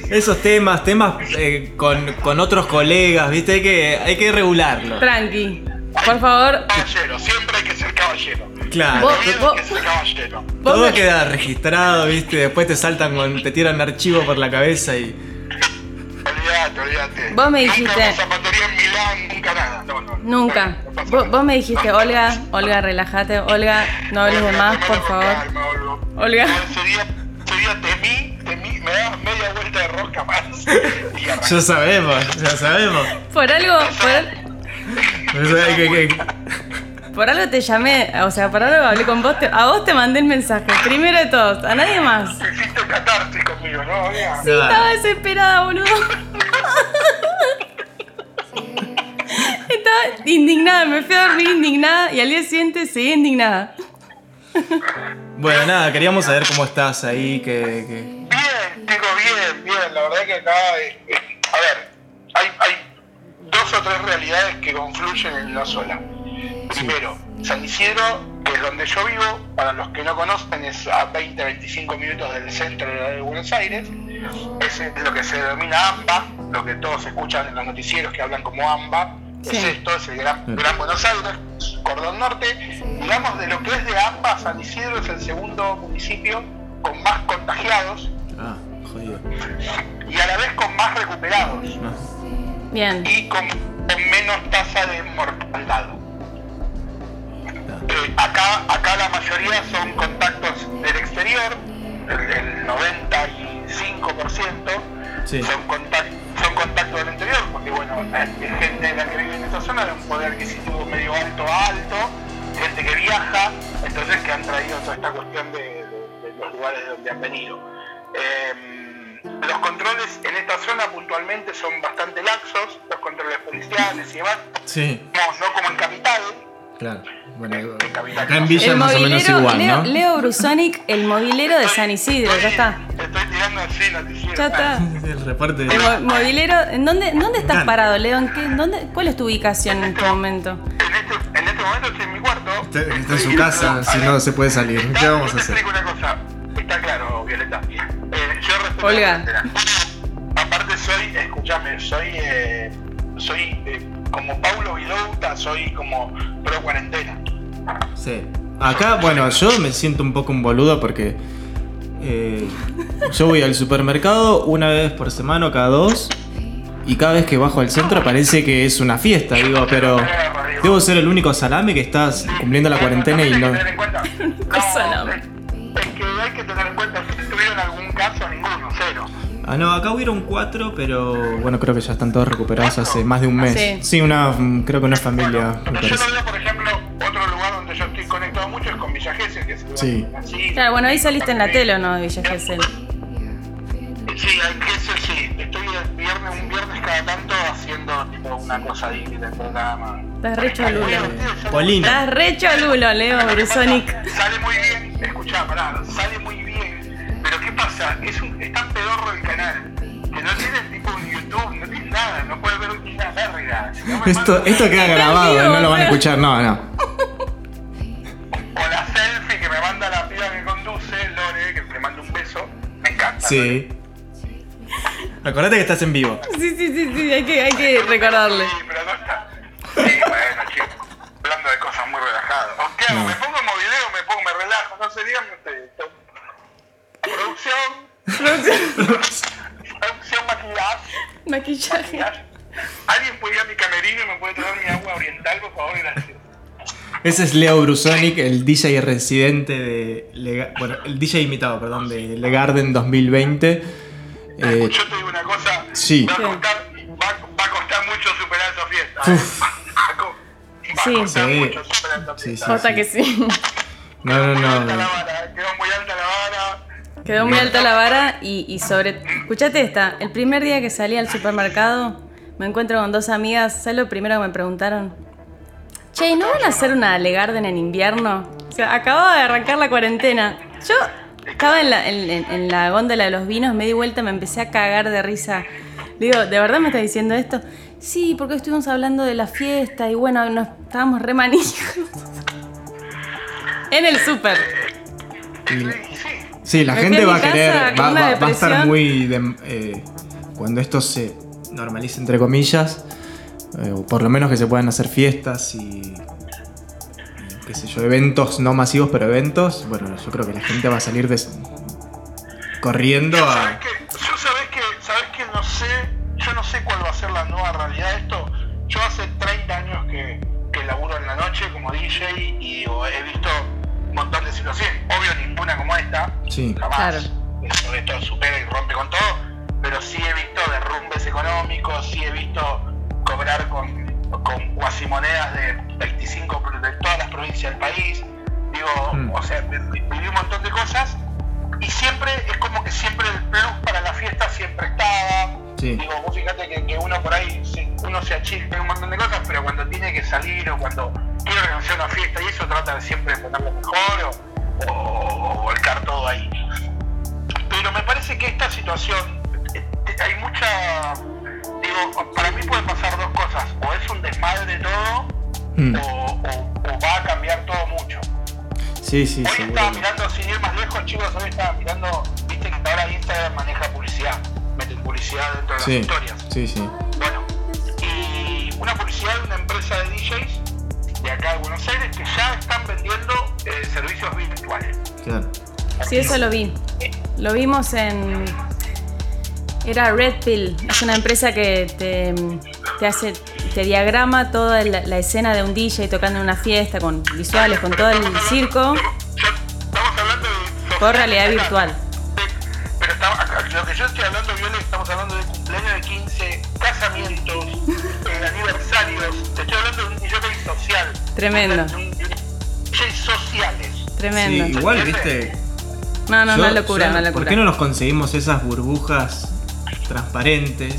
esos temas, temas eh, con, con otros colegas, viste, hay que, hay que regularlo. Tranqui. Por favor, Caballero, siempre hay que ser caballero. Claro. Vos- vos- hay que ser caballero. Todo queda registrado, viste, después te saltan con, te tiran archivo por la cabeza y. Olvídate, olvídate. Vos me Nunca dijiste- una zapatería en Milán, nunca nada. No, no. nunca. No Vos, vos me dijiste, Olga, Olga, relájate. Olga, no hables de más, por favor. calma, Olga. Ese día, ese día temí, temí, me dabas media vuelta de rosca más. Ya sabemos, ya sabemos. Por algo, por, Por algo te llamé, o sea, por algo hablé con vos, te- a vos te mandé el mensaje, primero de todos, a nadie más. Hiciste catarsis conmigo, ¿no? Olga? Sí, estaba desesperada, boludo. Estaba indignada, me fui a dormir indignada y al día siguiente seguí indignada. Bueno, nada, queríamos saber cómo estás ahí, que. que- Bien, digo bien, bien. La verdad que acá, eh, eh, a ver, hay, hay dos o tres realidades que confluyen en una sola. Primero, San Isidro, que es donde yo vivo, para los que no conocen, es a 20-25 minutos del centro de Buenos Aires. Es lo que se denomina AMBA, lo que todos escuchan en los noticieros que hablan como AMBA. Sí. Es esto, es el gran, gran Buenos Aires, cordón norte. Digamos, de lo que es de AMBA, San Isidro es el segundo municipio con más contagiados Ah, jodido. y a la vez con más recuperados No. Bien, y con, con menos tasa de mortalidad. Acá, acá la mayoría son contactos del exterior, el, el 95% Sí. son, contact- son contactos del interior, porque bueno, gente de la que vive en esta zona de un poder adquisitivo medio alto a alto, gente que viaja, entonces que han traído toda esta cuestión de, de- de los lugares de donde han venido. Eh, los controles en esta zona puntualmente son bastante laxos, los controles policiales y demás, Sí, no, no como en capital, claro. Bueno, acá en Villa el más o menos igual, Leo, ¿no? Leo Brusonic, el movilero de San Isidro, ya está. Estoy tirando así noticiero. Ya está. El reporte El mo- movilero, ¿en dónde, ¿en dónde estás parado, Leo? ¿En qué, dónde, ¿Cuál es tu ubicación en este momento? En este, en este momento estoy en mi cuarto. Está, está en su casa, si no se puede salir. ¿Qué vamos a te hacer? explico una cosa. Está claro, Violeta. Eh, yo respeto Olga. la. Aparte soy, escúchame, soy, eh, soy eh, como Paulo Vilouta, soy como pro cuarentena. Sí. Acá, bueno, yo me siento un poco un boludo porque eh, yo voy al supermercado una vez por semana o cada dos y cada vez que bajo al centro parece que es una fiesta, digo, pero debo ser el único salame que estás cumpliendo la cuarentena y no... Salame. Es que hay que tener en cuenta, si tuvieron algún caso, ninguno, cero. Ah, no, acá hubieron cuatro, pero bueno, creo que ya están todos recuperados hace más de un mes. Sí. Sí, una, mm, creo que una familia, me Yo parece. lo veo, por ejemplo, otro lugar donde yo estoy conectado mucho es con Villa Gesell, que es el Sí. así. Claro, bueno, ahí saliste en la tele, ¿o no, de Villa Gesell? Sí, hay Gesell sí. Estoy el viernes, un viernes cada tanto haciendo tipo una cosa ahí del programa. Estás re cholulo. Polino. Estás re cholulo, Leo Brusonic. Sale muy bien, escuchá, pará, sale pedorro el canal que no tiene tipo un YouTube, no tiene nada, no puede ver una no me Esto, esto queda grabado, no lo van a escuchar, no, no. O la selfie que me manda la piba que conduce, Sí. Acordate que estás en vivo. Sí, sí, sí, sí, hay que, hay que recordarle. Sí, pero no está. Sí, bueno, chicos. Hablando de cosas muy relajadas. ¿O ¿Qué hago? ¿Me pongo en movileo me pongo, me relajo? No sé, díganme ustedes. Producción. Producción, maquillaje. Maquillaje. maquillaje. ¿Alguien puede ir a mi camerino y me puede traer mi agua oriental, por favor? Gracias. Ese es Leo Brusonic, el DJ residente de. Lega- bueno, el DJ invitado, perdón, de Le Garden 2020. Eh, Yo te digo una cosa. sí. Va a costar, va, va a costar mucho superar esa fiesta. Uf. Va a co- va a Sí. costar Sí. mucho superar esa Sí, fiesta. sí. Jota que sí. no, no, Muy alta la no. vara, eh, quedó muy alta la vara. Quedó muy alta la vara y, y sobre... Escuchate esta, el primer día que salí al supermercado me encuentro con dos amigas, ¿sabes lo primero que me preguntaron? Che, ¿y ¿no van a hacer una Legarden en invierno? O sea, acababa de arrancar la cuarentena. Yo estaba en la, en, la góndola de los vinos, me di vuelta, me empecé a cagar de risa. Digo, ¿de verdad me estás diciendo esto? Sí, porque estuvimos hablando de la fiesta y bueno, nos estábamos re manijos. En el súper. Sí, sí. La Me gente va a querer. Va, una va- va a estar muy. de- eh, cuando esto se normalice, entre comillas, eh, o por lo menos que se puedan hacer fiestas y. y qué sé yo, eventos no masivos, pero eventos. Bueno, yo creo que la gente va a salir des- corriendo Yo a. que, yo sabés que, sabés que no sé, yo no sé cuál va a ser la nueva realidad de esto. Yo hace 30 años que, que laburo en la noche como DJ y digo, he visto obvio ninguna como esta, Sí. jamás. Claro. Esto, esto supera y rompe con todo, pero sí he visto derrumbes económicos, sí he visto cobrar con, con cuasimonedas de 25 pro- de todas las provincias del país. Digo, Mm. o sea, vi- vi- viví un montón de cosas y siempre es como que siempre el plus para la fiesta siempre estaba. Sí. Digo, vos fíjate que, que uno por ahí, uno se achilpa un montón de cosas, pero cuando tiene que salir o cuando quiere organizar una fiesta y eso trata de siempre ponerlo mejor o, o- o volcar todo ahí. Pero me parece que esta situación, eh, hay mucha, digo, para mí pueden pasar dos cosas, o es un desmadre todo, Mm. o, o- o va a cambiar todo mucho. Sí, sí, Hoy estaba mirando, sin ir más lejos, chicos, hoy estaba mirando, viste que ahora Instagram maneja publicidad, meten publicidad dentro de Sí, las historias. sí, sí. Bueno, y una publicidad de una empresa de DJs de acá de Buenos Aires que ya están vendiendo eh, servicios virtuales. Claro. Sí, eso lo vi. Lo vimos en. Era Red Pill. Es una empresa que te, te hace. te diagrama toda la, la escena de un DJ tocando en una fiesta con visuales, con todo el circo, estamos hablando de... por realidad virtual. pero estamos, lo que yo estoy hablando, Viole, estamos hablando de Tremendo. Sociales. Tremendo. Sí, igual, viste. No, no, yo- una locura, yo- una ¿Por locura. qué no nos conseguimos esas burbujas transparentes?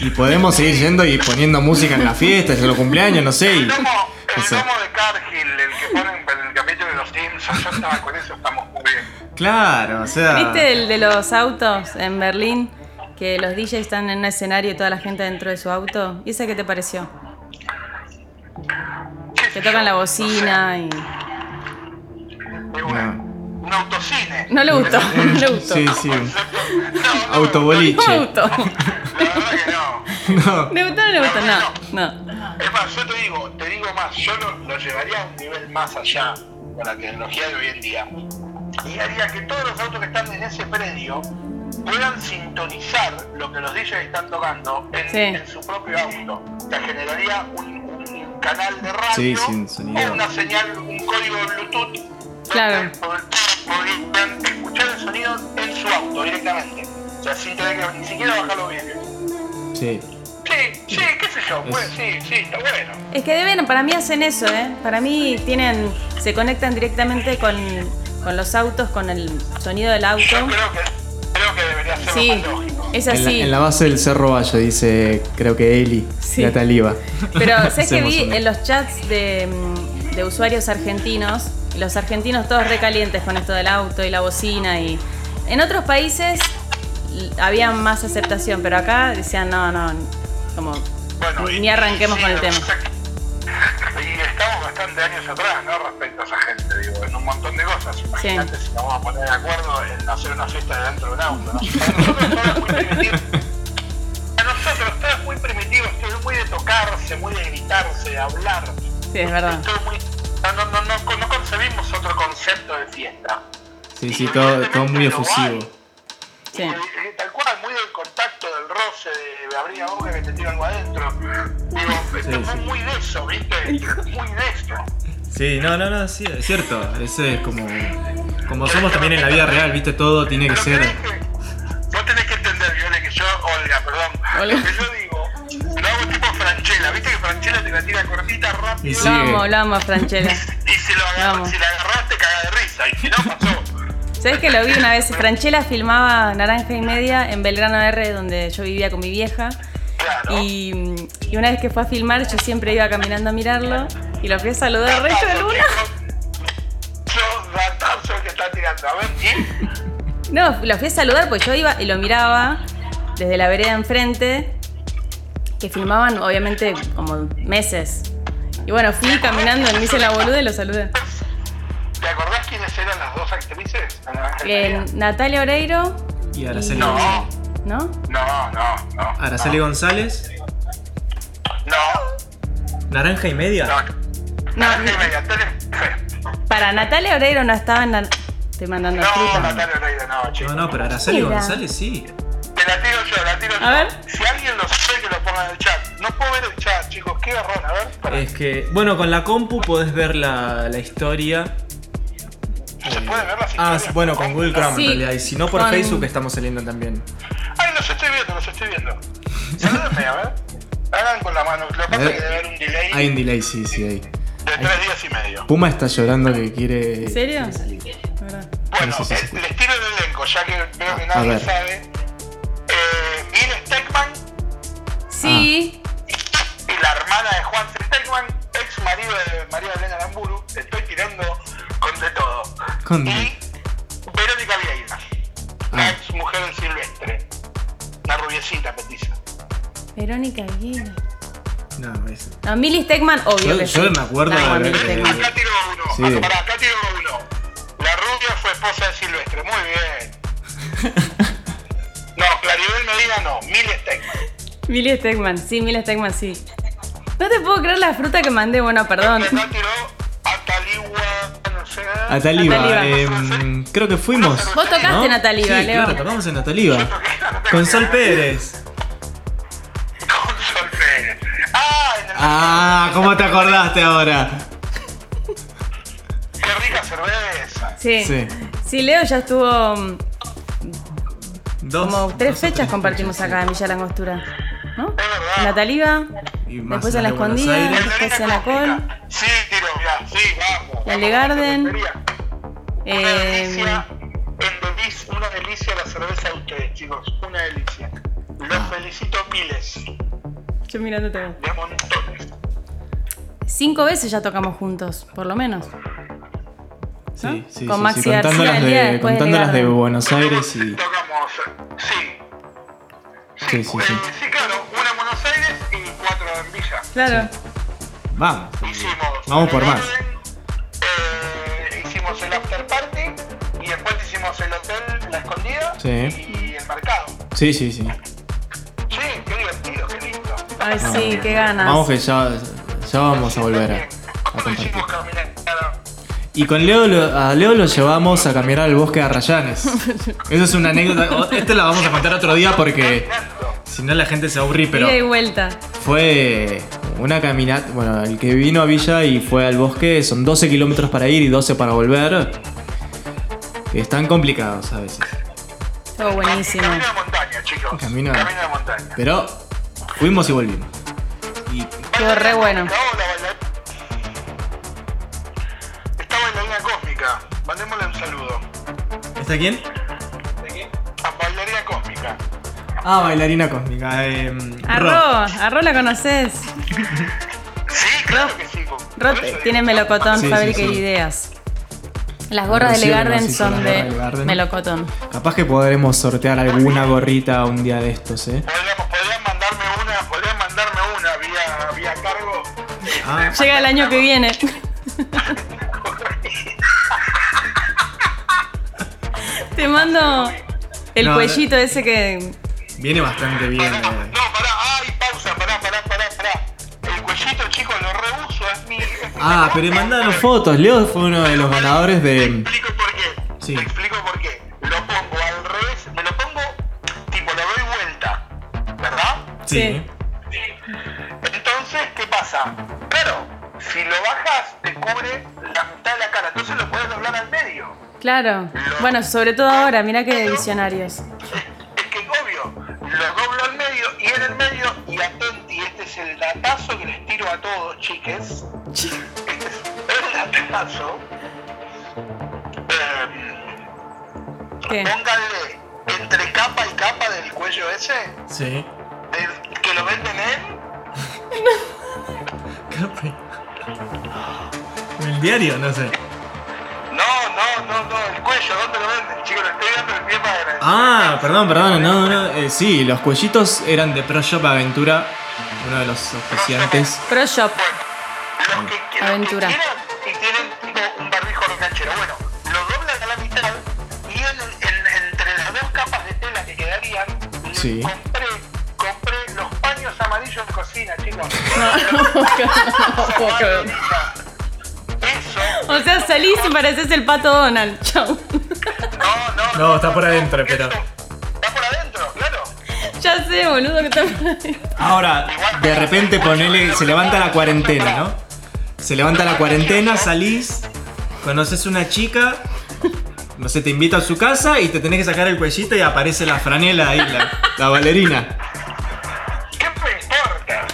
Y podemos seguir yendo y poniendo música en la fiesta, en los cumpleaños, no sé. y- El domo, el o sea, domo de Cargill, el que ponen en el capítulo de los Simpsons, yo estaba con eso, estamos muy bien. claro, o sea. ¿Viste el de los autos en Berlín? Que los DJs están en un escenario y toda la gente dentro de su auto. ¿Y ese qué te pareció? ¿Qué Que tocan la bocina y. Una- un autocine. No le gustó, no le gustó. Sí, sí. No, Autoboliche. No gustó. La verdad que no. No. ¿Le gustó o no le gustó? No, no. Es más, yo te digo, te digo más, yo lo, lo llevaría a un nivel más allá con la tecnología de hoy en día. Y haría que todos los autos que están en ese predio puedan sintonizar lo que los DJs están tocando en, Sí. en su propio auto. O sea, generaría un canal de radio Sí, sin sonido. o una señal, un código Bluetooth Claro. donde pod- podrían escuchar el sonido en su auto directamente. O sea, sin tener que ni siquiera bajar los vídeos. Sí. Sí, sí, qué sé yo, pues sí, sí, está bueno. Es que deben, para mí hacen eso, ¿eh? Para mí tienen, se conectan directamente con, con los autos, con el sonido del Yo auto. creo que, creo que debería ser Sí, lo más lógico. es En la, así. en la base del Cerro Bayo, dice, creo que Eli, Sí. la taliba. Pero ¿sabes que vi en los chats de, de usuarios argentinos? Los argentinos todos recalientes con esto del auto y la bocina y... En otros países había más aceptación, pero acá decían no, no, como Bueno, y- ni arranquemos sí, con el tema. Y estamos bastante años atrás, ¿no? Respecto a esa gente, digo, en un montón de cosas. Imagínate si nos vamos a poner de acuerdo en hacer una fiesta dentro de un auto. ¿no? Para nosotros todo es muy primitivo. Todo es muy primitivo, esto es muy de tocarse, muy de gritarse, de hablar. Sí, es verdad. Muy- no, no, no, no, no concebimos otro concepto de fiesta. Sí, sí, todo, todo muy efusivo. hay. Sí. Tal cual, muy del contacto, del roce, de, de abrir la boca que te tiro algo adentro. Digo, esto Sí, es sí. muy de eso, ¿viste? Muy de eso. Sí, no, no, no, sí, es cierto. Ese es como. Como somos también en la vida real, viste, todo tiene que Lo ser. vos tenés que entender, Viole, que yo, Olga, perdón, Olga. lo que yo digo, lo hago tipo Franchella, viste que Franchella te la tira cortita, rápido, Y Lo sí. amo, lo amo, Franchella. y si, lo agarras, si la agarraste, caga de risa, y si no, pasó. ¿Sabes que lo vi una vez? Franchella filmaba Naranja y Media en Belgrano R, donde yo vivía con mi vieja. Claro. Y, y una vez que fue a filmar, yo siempre iba caminando a mirarlo y lo fui a saludar resto de luna. Yo, datazo que está tirando. A ver, ¿y? No, lo fui a saludar pues yo iba y lo miraba desde la vereda enfrente, que filmaban obviamente como meses. Y bueno, fui caminando, me hice la boluda y lo saludé. ¿Te acordás quiénes eran las dos actrices? Eh. Natalia Oreiro, Y Araceli, No, ¿no? no, no, no. Araceli González, No, Naranja y Media. no. No, Naranja y no. media. Para Natalia Oreiro no estaba en la... Estoy mandando No, fruta. Natalia Oreiro, no, chicos. No, no, pero Araceli Mira. González sí. Te la tiro yo, la tiro yo. A ver. Si alguien lo sabe, que lo ponga en el chat. No puedo ver el chat, chicos. Qué garrón, a ver. Para. Es que, bueno, con la compu podés ver la, la historia. ¿Se puede ver las Ah, historias? bueno, con Google Chrome Sí, en realidad. Y si no, por con- Facebook estamos saliendo también. Ay, los estoy viendo, los estoy viendo. Salúdenme, a ver. Hagan con la mano. Lo que pasa es que debe haber un delay Hay un delay, sí, sí, hay. de tres días y medio. Puma está llorando que quiere. ¿En serio? ¿Verdad? Bueno, sí, eh, sí. les tiro el elenco, ya que veo que A nadie ver. sabe. Eh, Bill Steckman Sí, y la hermana de Juan Steckman, ex marido de María Elena Lamburu. Estoy tirando con de todo. Con- Y Verónica Vieira, la Ah. ex mujer del Silvestre. Una rubiecita petiza. Verónica Aguirre. No, es. No, Millie Steckman, obvio Yo- que yo sí. me acuerdo No, de. Acá tiro uno. Sí. Pará, acá tiro uno. La rubia fue esposa de Silvestre. Muy bien. No, Claribel Medina no. Millie Steckman. Millie Steckman, sí, Millie Steckman, sí. No te puedo creer la fruta que mandé, bueno, perdón. Acá tiró Ataliwa, no sé. Ataliba, Nataliba. em, creo que fuimos. Vos tocaste ¿no? Nataliba, sí, Leo. Claro, tocamos en. Yo toqué, tengo Con Sol. Pérez. Con Sol Pérez. Ah, en el Ah, ¿cómo te acordaste ahora? Qué rica cerveza. Sí. Sí. Sí, Leo ya estuvo mm, Dos. como tres dos fechas compartimos fechas, acá en sí. Villa Langostura. ¿No? Es verdad. En la Y más después en la de escondida, Aires. después en la col. Sí, tiro, mirá, sí, vamos. La Legarden. Una Eh, delicia, en una delicia la cerveza de ustedes, chicos. Una delicia. Los Ah. felicito miles, yo mirándote. de montones. Cinco veces ya tocamos juntos, por lo menos. Sí, sí, Con sí, Maxi sí, contando García las el día de, de contando las de Legarden. Buenos Aires y. Tocamos, sí. Sí, sí, sí. sí, claro, Claro. Vamos. Hicimos. Vamos por más. orden, eh, hicimos el after party y después hicimos el hotel La Escondida Sí. y el mercado. Sí, sí, sí. Sí, qué divertido, qué lindo. Ay, sí, qué ganas. Vamos que ya, ya vamos a volver a, a ¿Cómo compartir. Y con Leo, lo- a Leo lo llevamos a caminar al bosque de Arrayanes. Eso es una anécdota. Este la vamos a contar otro día porque si no la gente se va a aburrir, pero Ida y vuelta. Fue una caminata. Bueno, el que vino a Villa y fue al bosque son 12 kilómetros para ir y 12 para volver. Están complicados a veces. Estuvo buenísimo. Camino de montaña, chicos. Camino- Camino de montaña. Pero fuimos y volvimos. Y Estuvo re bueno. Estaba la baila- Esta bailarina cósmica. Mandémosle un saludo. ¿Está quién? Ah, bailarina cósmica. Eh, Arro, Arro la conoces. Sí, claro que sí. po. Ro Por eso tiene melocotón, Sí, sí, fábrica sí. de ideas. Las gorras de Legarden son de melocotón. Capaz que podremos sortear alguna gorrita un día de estos, ¿eh? Podríamos, podrían mandarme una, podrían mandarme una vía, vía cargo. Ah, Llega el año que viene. Te mando el No, cuellito ese que. Viene bastante bien. Pará, eh. no, pará, ay, pausa, pará, pará, pará, pará. El cuellito, chicos, lo reuso, es mi. es mi- Ah, pero mandaron fotos. Leo fue uno de los ganadores Te de. explico por qué. Sí. Te explico por qué. Lo pongo al revés, me lo pongo, tipo, lo doy vuelta, ¿verdad? Sí. Entonces, ¿qué pasa? Claro, si lo bajas, te cubre la mitad de la cara, entonces lo puedes doblar al medio. Claro. Bueno, sobre todo ahora, mirá qué visionarios. A todos, chiques. Este es. Eh, ¿Qué? pónganle entre capa y capa del cuello ese, Sí. del- que lo venden en En el diario, no sé. No, no, no, no, el cuello, ¿dónde lo venden? Chicos, le estoy dando el pie para. Ah, perdón, perdón, no, no. eh, sí, los cuellitos eran de Pro Shop Aventura, uno de los auspiciantes. Pro Shop. Los que, que- los que Aventura. quieran y tienen tipo un barbijo canchero. Bueno, lo doblan a la mitad y en, en- entre las dos capas de tela que quedarían, Sí. compré, compré los paños amarillos de cocina, chicos. Eso, O sea, salís y pareces el pato Donald. Chau. no, no. No, está por adentro, pero- Ya sé, boludo, que está por ahí. Ahora, de repente ponele, se levanta la cuarentena, ¿no? Se levanta la cuarentena, salís, conoces una chica, no sé, te invita a su casa y te tenés que sacar el cuellito y aparece la franela ahí, la, la bailarina. ¿Qué me importa?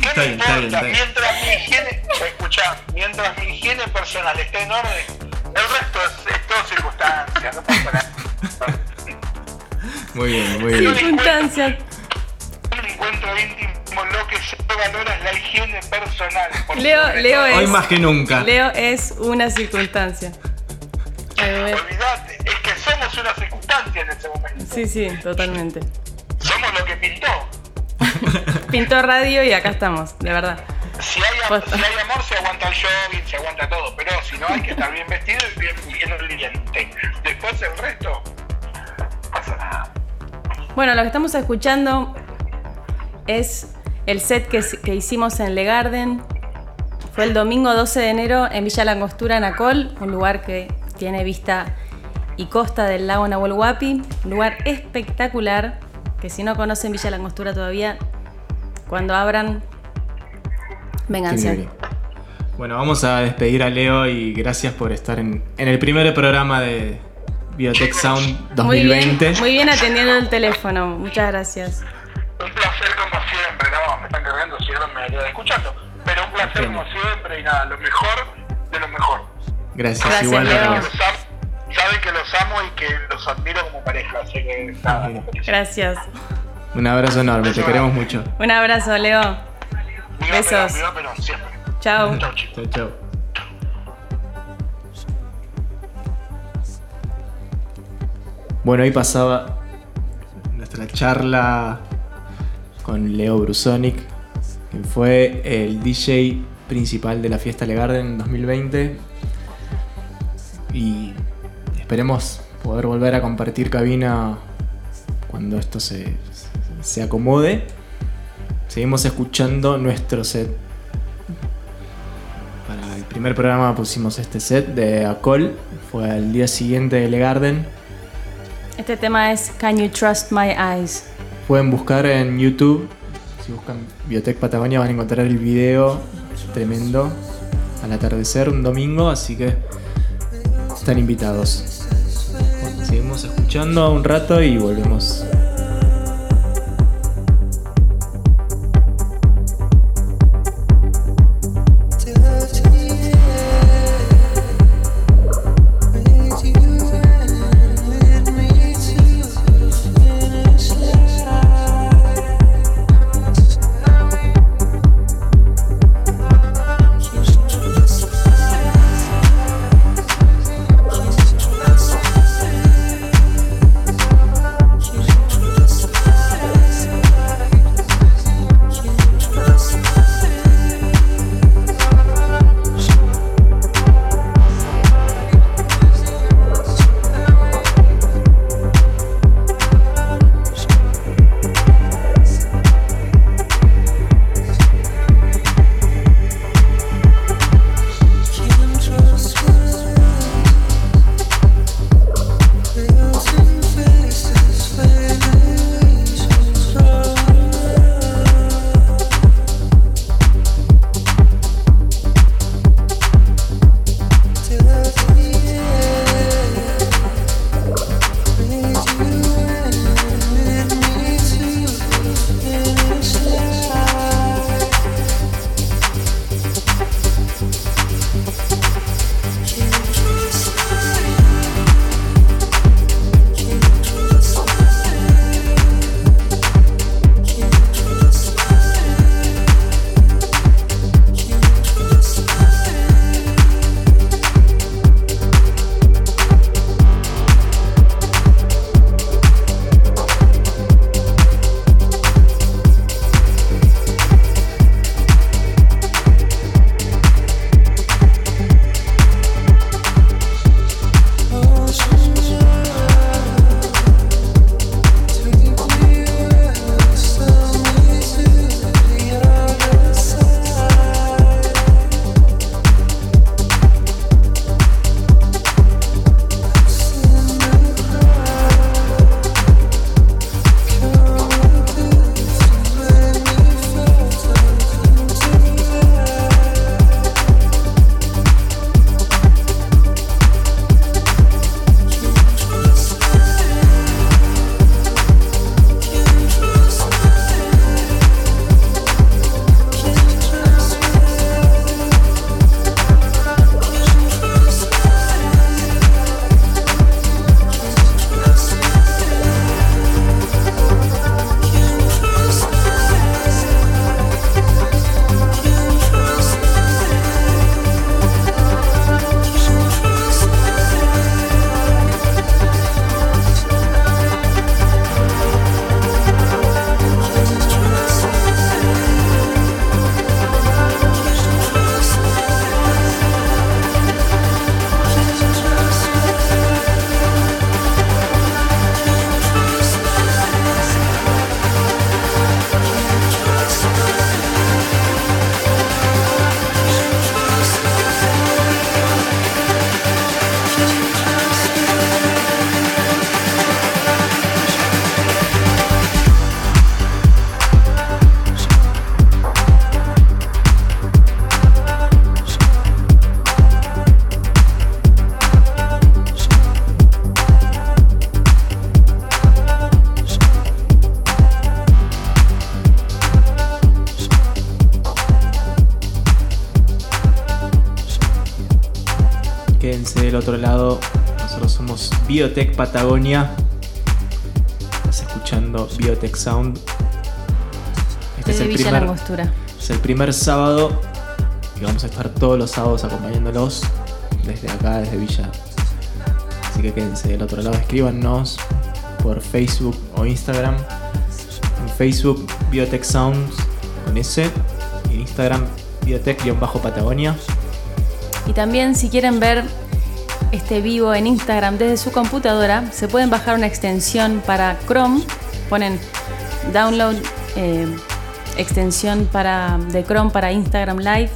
¿Qué Está bien, está bien, importa? está bien. Mientras mi higiene, escuchá, mientras mi higiene personal esté en orden, el resto es, es todo circunstancia, no pasa nada. Muy bien, muy bien. Circunstancias. Un encuentro íntimo, lo que se valora es la higiene personal. por Leo, sobre Leo todo. Hoy es. más que nunca. Leo es una circunstancia. Olvídate, es que somos una circunstancia en ese momento. Sí, sí, totalmente. Somos lo que pintó. Pintó radio y acá estamos, de verdad. Si hay, si hay amor, se aguanta el jogging, se aguanta todo. Pero si no, hay que estar bien vestido y bien, bien oliente. Después el resto, no pasa nada. Bueno, lo que estamos escuchando es el set que, que hicimos en Le Garden. Fue el domingo 12 de enero en Villa Langostura, en Acol, un lugar que tiene vista y costa del lago Nahuel Huapi. Un lugar espectacular, que si no conocen Villa Langostura todavía, cuando abran, nivel. Bueno, vamos a despedir a Leo y gracias por estar en, en el primer programa de Biotech Sound Muy 2020. bien, muy bien atendiendo el teléfono. Muchas gracias. Un placer como siempre, no, me están cargando si me quedan escuchando. Pero un placer como siempre y nada, lo mejor de lo mejor. Gracias, Gracias, igual saben que los amo y que los admiro como pareja, así que nada. Gracias. Un abrazo enorme, te queremos mucho. Un abrazo, Leo. Besos. Chao. Chau, chicos. Chao, chao. Bueno, ahí pasaba nuestra charla con Leo Brusonic, quien fue el DJ principal de la fiesta Le Garden en 2020. Y esperemos poder volver a compartir cabina cuando esto se, se acomode. Seguimos escuchando nuestro set para el primer programa pusimos este set de Acol. Fue al día siguiente de Le Garden. Este tema es Can You Trust My Eyes? Pueden buscar en YouTube. Si buscan Biotech Patagonia van a encontrar el video tremendo al atardecer un domingo. Así que están invitados. Seguimos escuchando un rato y volvemos Biotech Patagonia. Estás escuchando Biotech Sound. Este es el, primer, es el primer sábado y vamos a estar todos los sábados acompañándolos desde acá, desde Villa. Así que quédense del otro lado, escríbanos por Facebook o Instagram. En Facebook Biotech Sounds con S y en Instagram Biotech-Patagonia. Y también si quieren ver este vivo en Instagram desde su computadora, se pueden bajar una extensión para Chrome, ponen download eh, extensión para, de Chrome para Instagram Live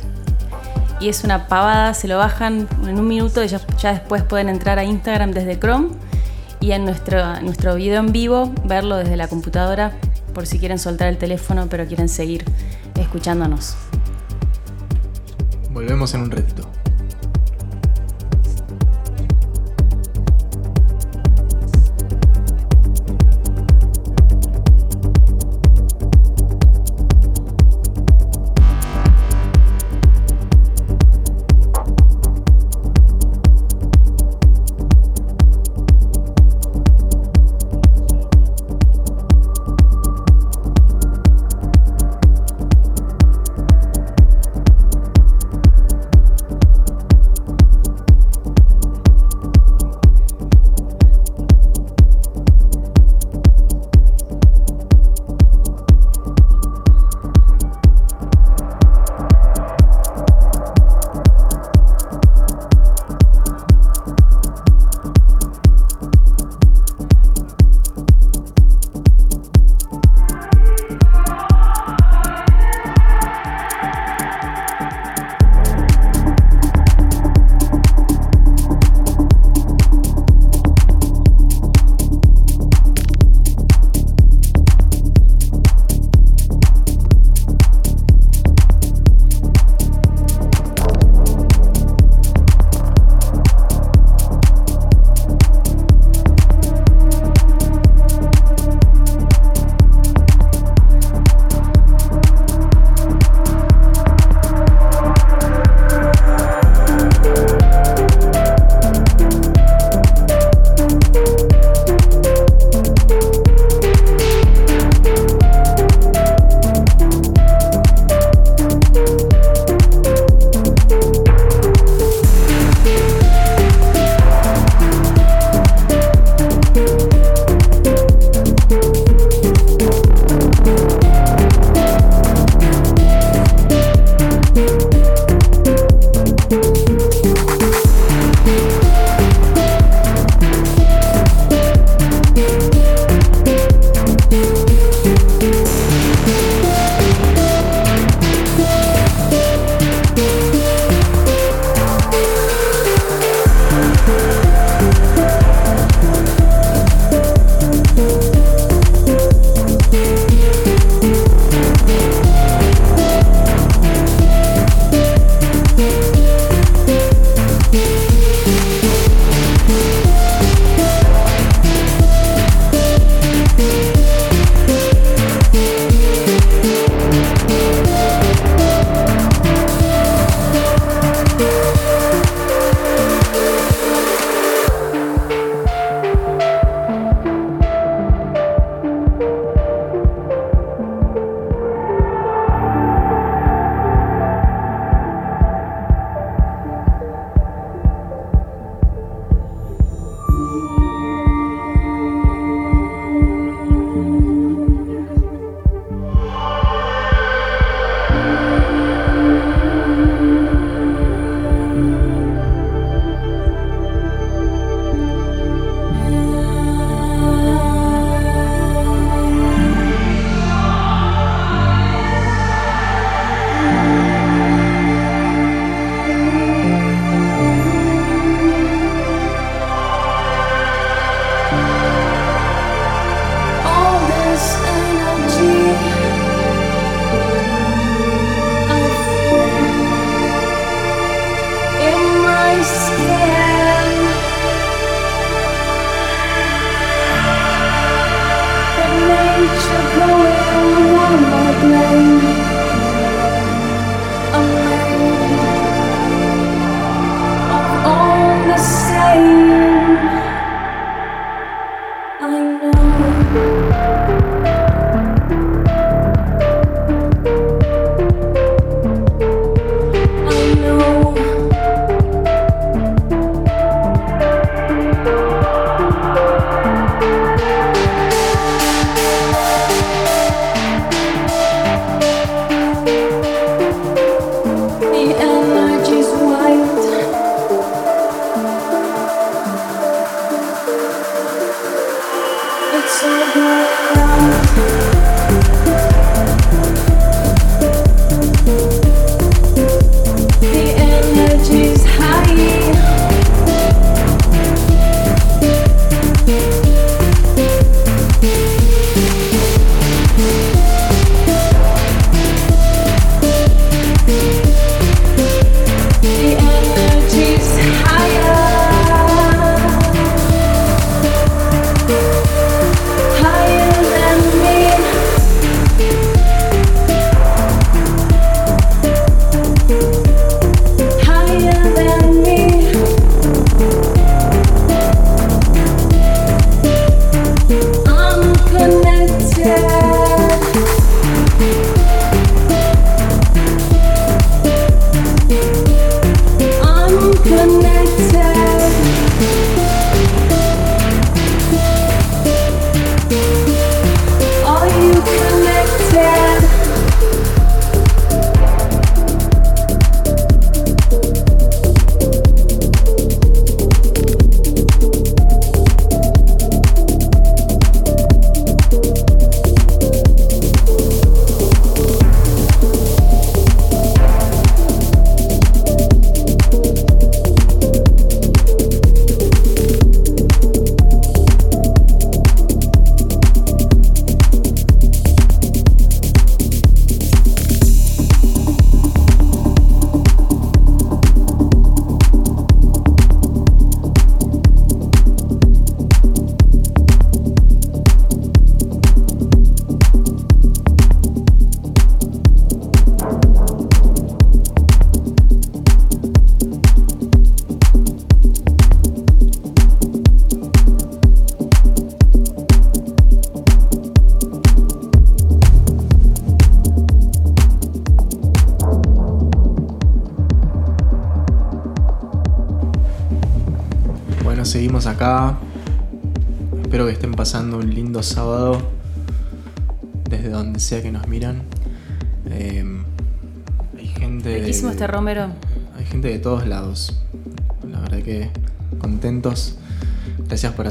y es una pavada, se lo bajan en un minuto y ya, después pueden entrar a Instagram desde Chrome y en nuestro, nuestro video en vivo verlo desde la computadora por si quieren soltar el teléfono pero quieren seguir escuchándonos. Volvemos en un ratito.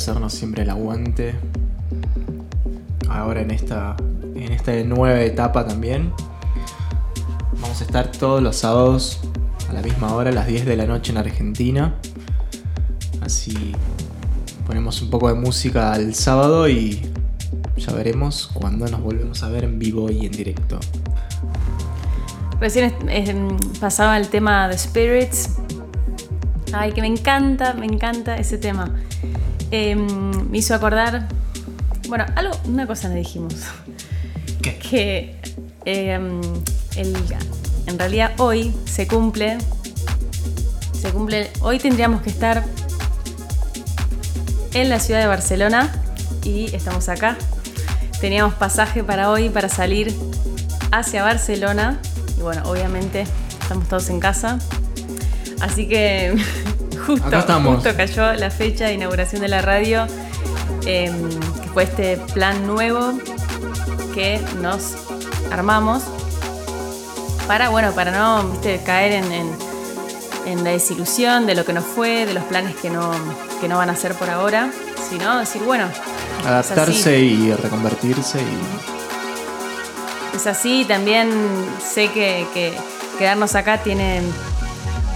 Hacernos siempre el aguante. Ahora en esta, en esta nueva etapa también. Vamos a estar todos los sábados a la misma hora, a las 10 de la noche en Argentina. Así ponemos un poco de música al sábado y ya veremos cuándo nos volvemos a ver en vivo y en directo. Recién pasaba el tema de Spirits. Ay, que me encanta, me encanta ese tema. Eh, me hizo acordar. Bueno, algo, una cosa le dijimos. ¿Qué? Que eh, el- en realidad hoy se cumple. Se cumple. Hoy tendríamos que estar en la ciudad de Barcelona y estamos acá. Teníamos pasaje para hoy para salir hacia Barcelona y bueno, obviamente estamos todos en casa. Así que justo, Acá estamos. justo cayó la fecha de inauguración de la radio, eh, que fue este plan nuevo que nos armamos para, bueno, para no viste, caer en, en- en la desilusión de lo que no fue, de los planes que no, que no van a hacer por ahora, sino decir, bueno, Adaptarse y reconvertirse y Es así, también sé que, que quedarnos acá tiene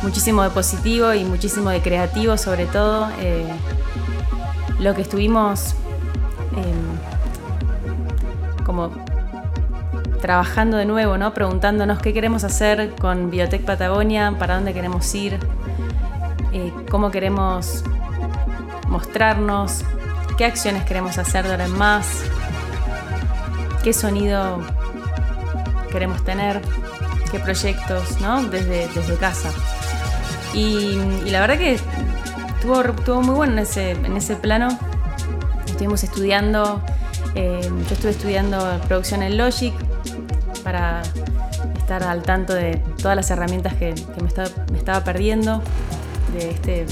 muchísimo de positivo y muchísimo de creativo, sobre todo. eh, lo que estuvimos eh, como trabajando de nuevo, ¿no? Preguntándonos qué queremos hacer con Biotech Patagonia, para dónde queremos ir, eh, cómo queremos mostrarnos, qué acciones queremos hacer de ahora en más, qué sonido queremos tener, qué proyectos, ¿no? Desde, desde casa. Y, la verdad que estuvo, muy bueno en ese, plano. estuvimos estudiando, eh, yo estuve estudiando producción en Logic para estar al tanto de todas las herramientas que, que me, estaba, me estaba perdiendo de este,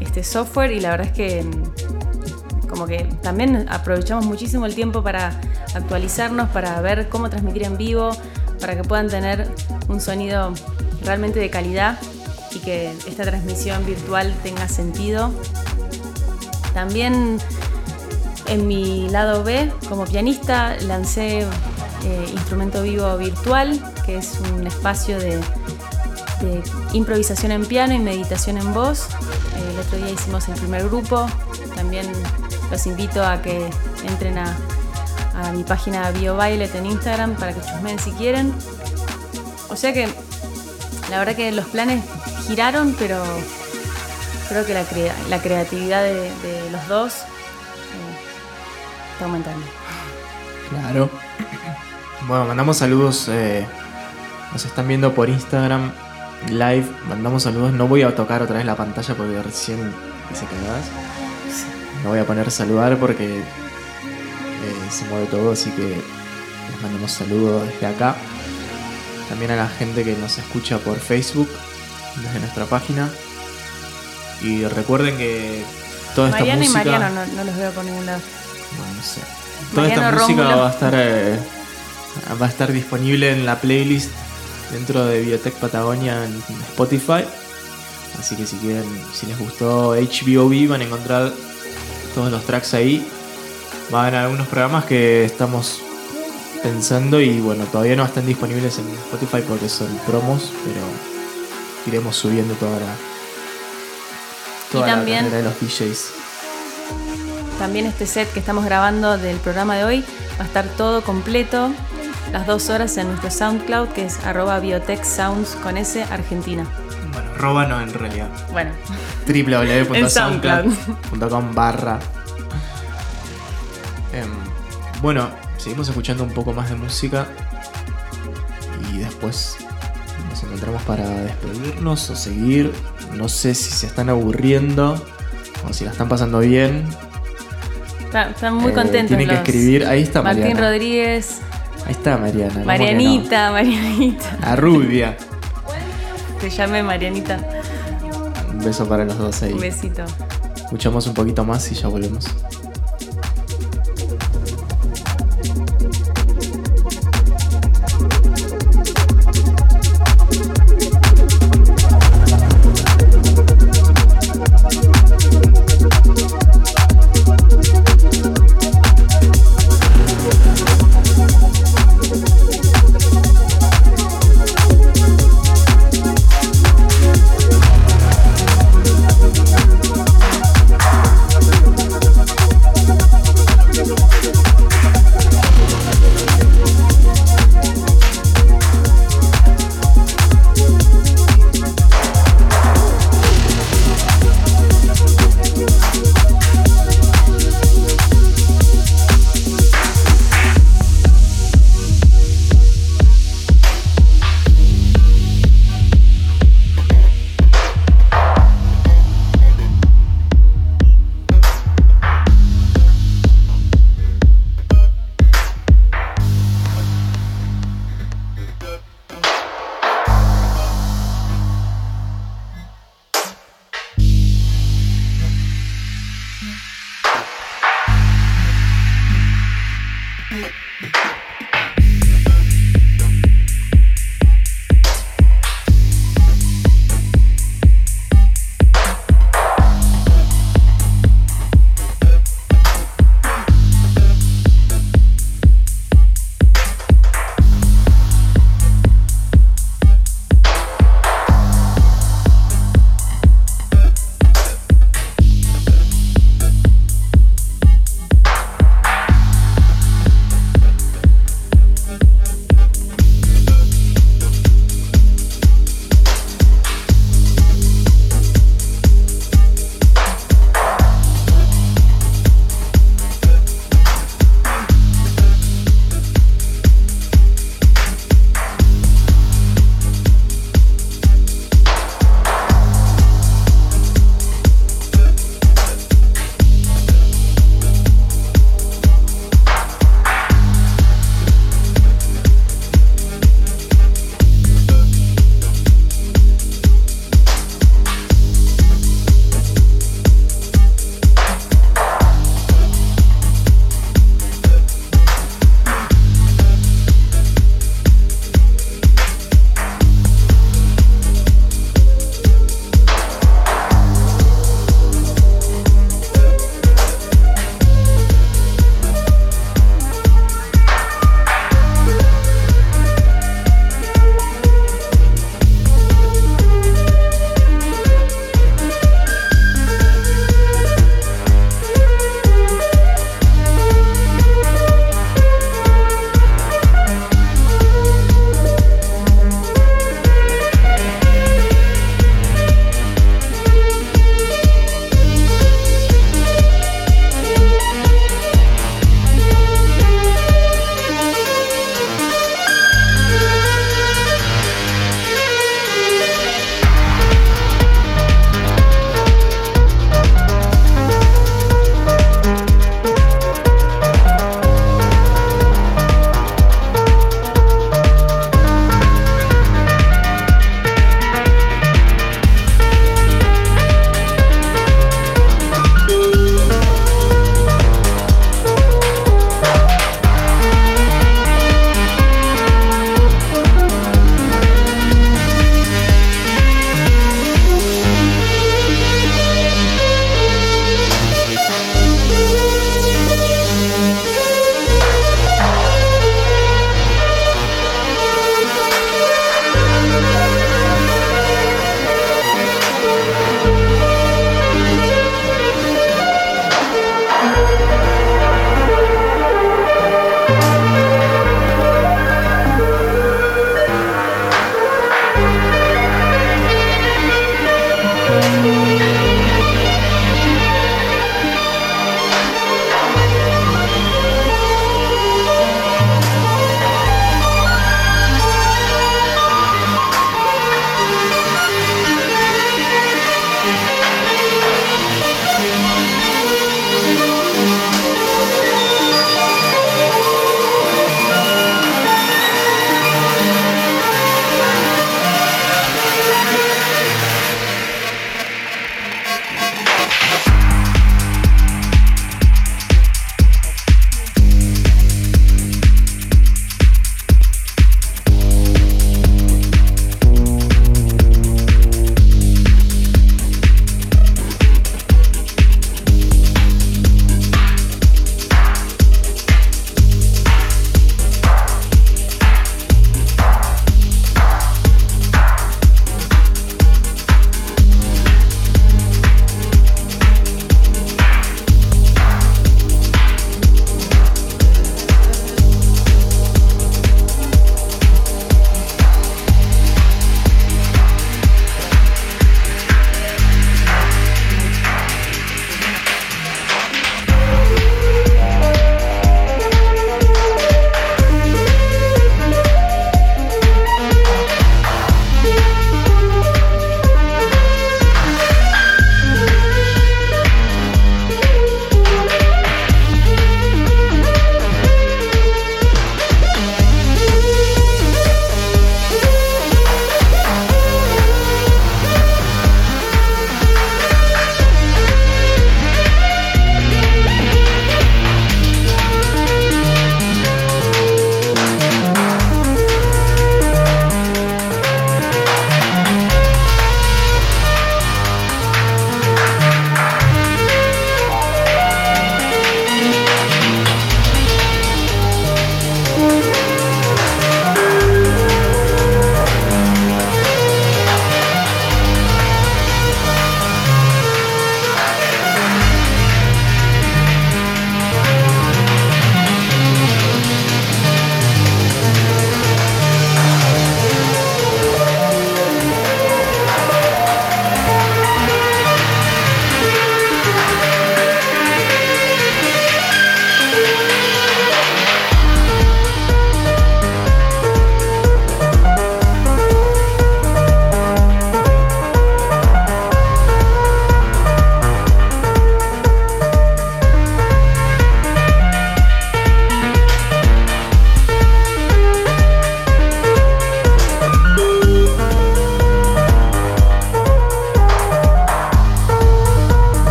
este software y la verdad es que mm, como que también aprovechamos muchísimo el tiempo para actualizarnos, para ver cómo transmitir en vivo, para que puedan tener un sonido realmente de calidad y que esta transmisión virtual tenga sentido. También en mi lado B, como pianista, lancé eh, Instrumento Vivo Virtual, que es un espacio de, improvisación en piano y meditación en voz. Eh, el otro día hicimos el primer grupo. También los invito a que entren a, a mi página BioViolet en Instagram para que chusmen si quieren. O sea que la verdad que los planes giraron, pero creo que la, la creatividad de, los dos eh, está aumentando. Claro. Bueno, mandamos saludos. eh, nos están viendo por Instagram live. Mandamos saludos. No voy a tocar otra vez la pantalla porque recién dice que cagadas. No voy a poner saludar porque eh, se mueve todo, así que les mandamos saludos desde acá. También a la gente que nos escucha por Facebook, desde nuestra página. Y recuerden que toda esta Mariano música. y Mariano no, no los veo por ningún lado. No, no sé. Toda esta música Rómulo. va a estar eh, va a estar disponible en la playlist dentro de Biotech Patagonia en Spotify. Así que si quieren, si les gustó HBOB van a encontrar todos los tracks ahí. Van a algunos programas que estamos pensando y bueno, todavía no están disponibles en Spotify porque son promos, pero iremos subiendo toda la toda la también- carrera de los DJs. También este set que estamos grabando del programa de hoy va a estar todo completo, las dos horas en nuestro SoundCloud, que es arroba biotech sounds con S Argentina. Bueno, roba no en realidad. Bueno, www.soundcloud.com barra Em, bueno, seguimos escuchando un poco más de música y después nos encontramos para despedirnos o seguir. No sé si se están aburriendo o si la están pasando bien. está- están muy Eh, contentos. Tienen que escribir. Ahí está Martín Mariana. Rodríguez, Ahí está Mariana. Marianita, Marianita. La rubia. Te llamé Marianita. Un beso para los dos ahí. Un besito. Escuchamos un poquito más y ya volvemos.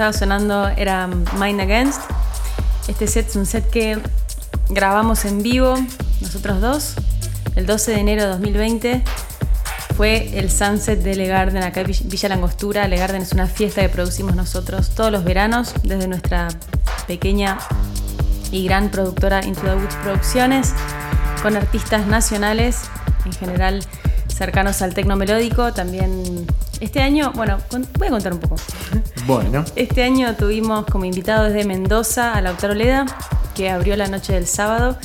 Estaba sonando era Mind Against. Este set es un set que grabamos en vivo, nosotros dos, el 12 de enero de 2020. Fue el Sunset de Le Garden, acá en Villa Langostura. Le Garden es una fiesta que producimos nosotros todos los veranos desde nuestra pequeña y gran productora Into the Woods Producciones, con artistas nacionales, en general cercanos al tecno melódico. También este año, bueno, voy a contar un poco. Bueno, Este año tuvimos como invitado desde Mendoza a Lautaro Leda, que abrió la noche del sábado.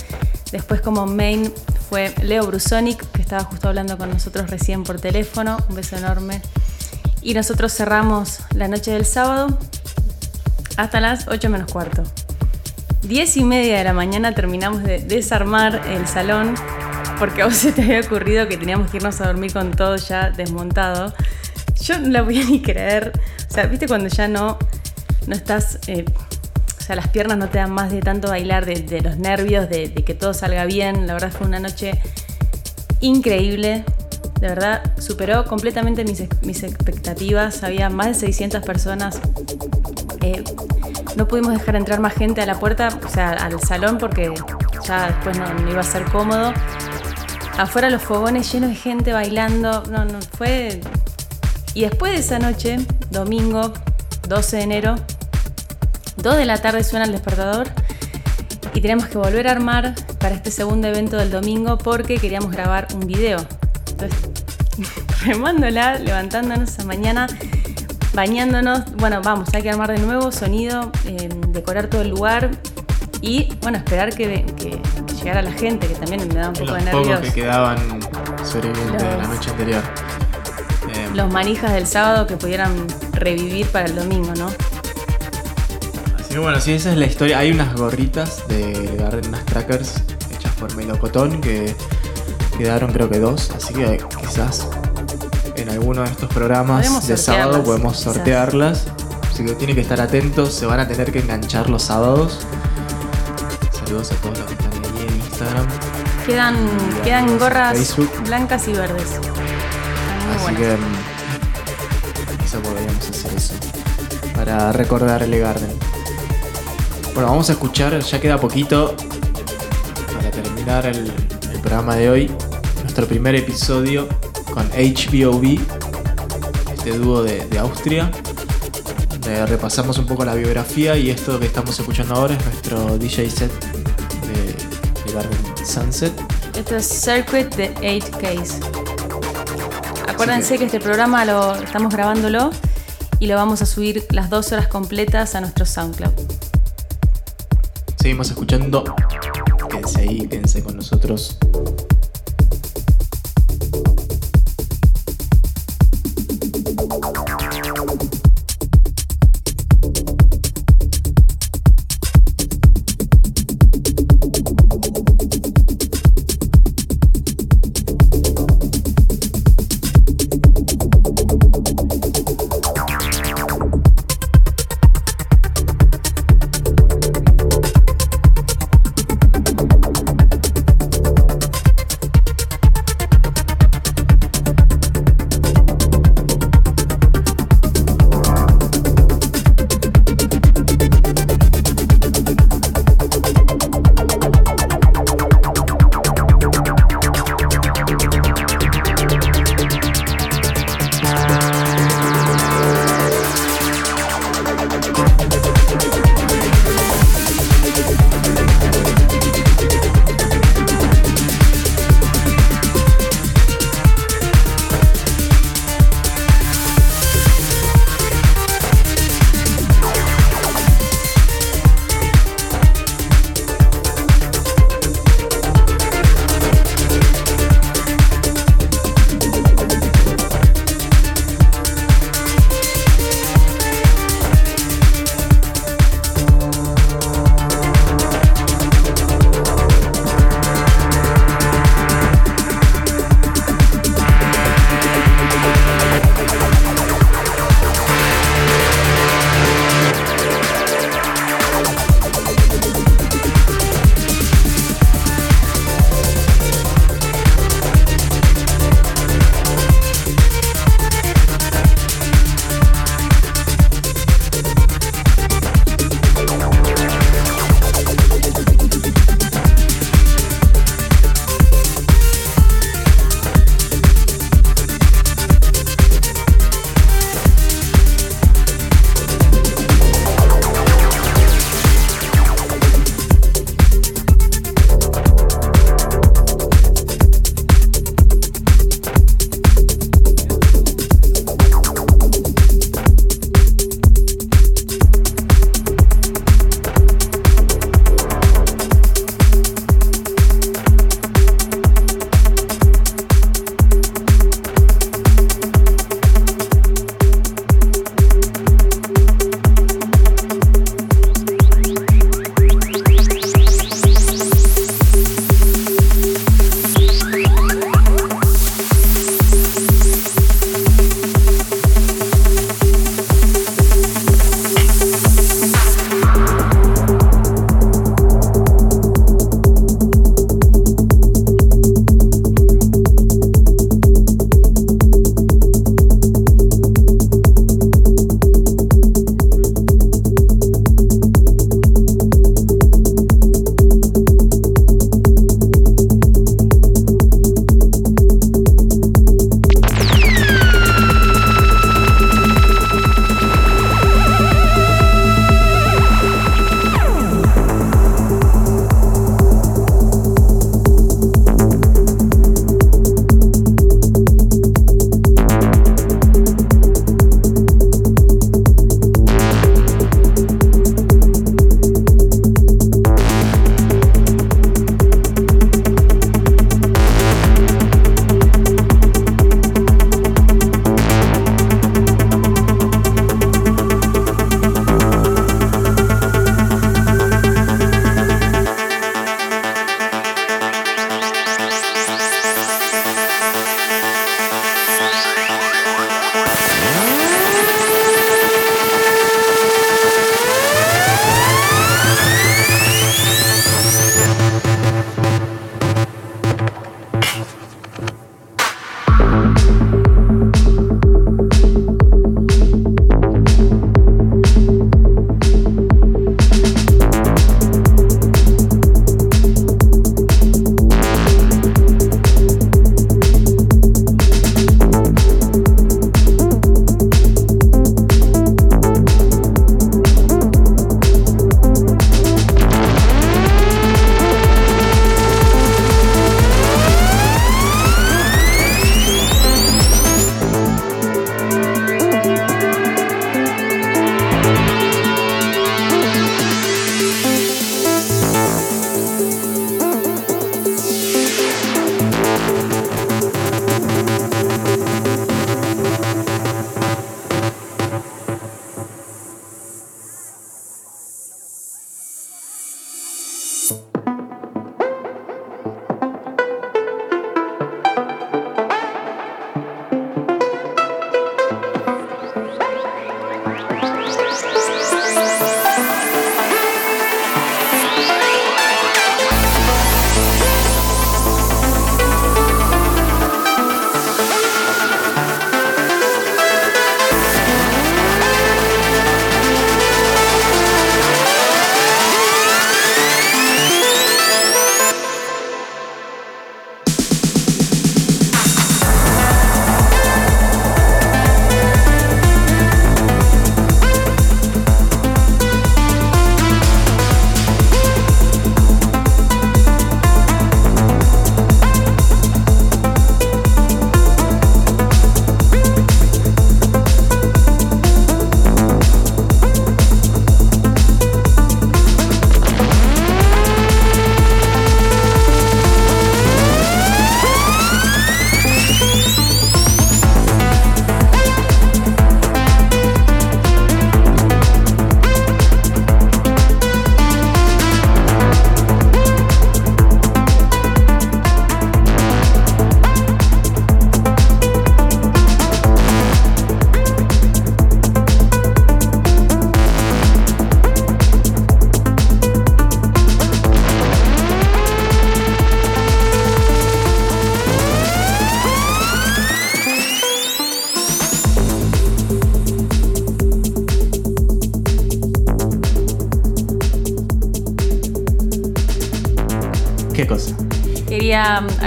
Después como main fue Leo Brusonic, que estaba justo hablando con nosotros recién por teléfono. Un beso enorme. Y nosotros cerramos la noche del sábado hasta las 8 menos cuarto. 10 y media de la mañana terminamos de desarmar el salón porque a vos se te había ocurrido que teníamos que irnos a dormir con todo ya desmontado. Yo no la voy a ni creer. Sea, viste cuando ya no, no estás... eh, o sea, las piernas no te dan más de tanto bailar, de, los nervios, de, que todo salga bien. La verdad fue una noche increíble. De verdad, superó completamente mis expectativas. Había más de 600 personas. Eh, no pudimos dejar entrar más gente a la puerta, o sea, al salón, porque ya después no, no iba a ser cómodo. Afuera los fogones llenos de gente bailando. No, no, fue. Y después de esa noche, domingo 12 de enero, 2 de la tarde suena el despertador y tenemos que volver a armar para este segundo evento del domingo porque queríamos grabar un video. Entonces, remándola, levantándonos a mañana, bañándonos. Bueno, vamos, hay que armar de nuevo sonido, eh, decorar todo el lugar y, bueno, esperar que, que llegara la gente, que también me da un poco los de pocos nervios. que quedaban sobrevivientes de la noche anterior. Los manijas del sábado que pudieran revivir para el domingo, ¿no? Así que bueno, sí, esa es la historia. Hay unas gorritas de Garden, unas trackers hechas por melocotón que quedaron creo que dos. Así que quizás en alguno de estos programas de sábado sortearlas, podemos quizás. sortearlas. Así que tienen que estar atentos, se van a tener que enganchar los sábados. Saludos a todos los que están ahí en Instagram. Quedan, quedan gorras Facebook. blancas y verdes. Así buenas. que podríamos hacer eso para recordar el Garden. Bueno, vamos a escuchar, ya queda poquito para terminar el, programa de hoy, nuestro primer episodio con HBOB, este dúo de, Austria. donde repasamos un poco la biografía y esto que estamos escuchando ahora es nuestro DJ set de, de Garden Sunset. Esto es Circuit de 8Ks. Acuérdense que este programa lo estamos grabándolo y lo vamos a subir las dos horas completas a nuestro SoundCloud. Seguimos escuchando. Quédense ahí, quédense con nosotros.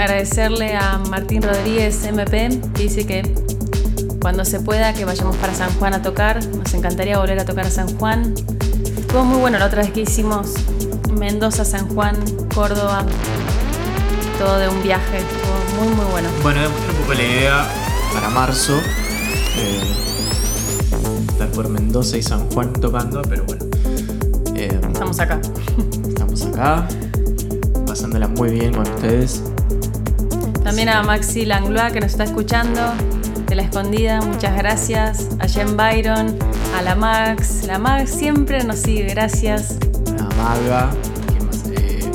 Agradecerle a Martín Rodríguez MP, que dice que cuando se pueda que vayamos para San Juan a tocar. Nos encantaría volver a tocar a San Juan. Estuvo muy bueno la otra vez que hicimos Mendoza, San Juan, Córdoba. Todo de un viaje. Estuvo muy muy bueno. Bueno, un poco la idea para marzo. eh, estar por Mendoza y San Juan tocando, pero bueno. eh, Estamos acá. estamos acá, pasándola muy bien con ustedes. También a Maxi Langlois que nos está escuchando de la escondida, muchas gracias. A Jen Byron, a la Max. La Max siempre nos sigue, gracias. A Maga. Eh,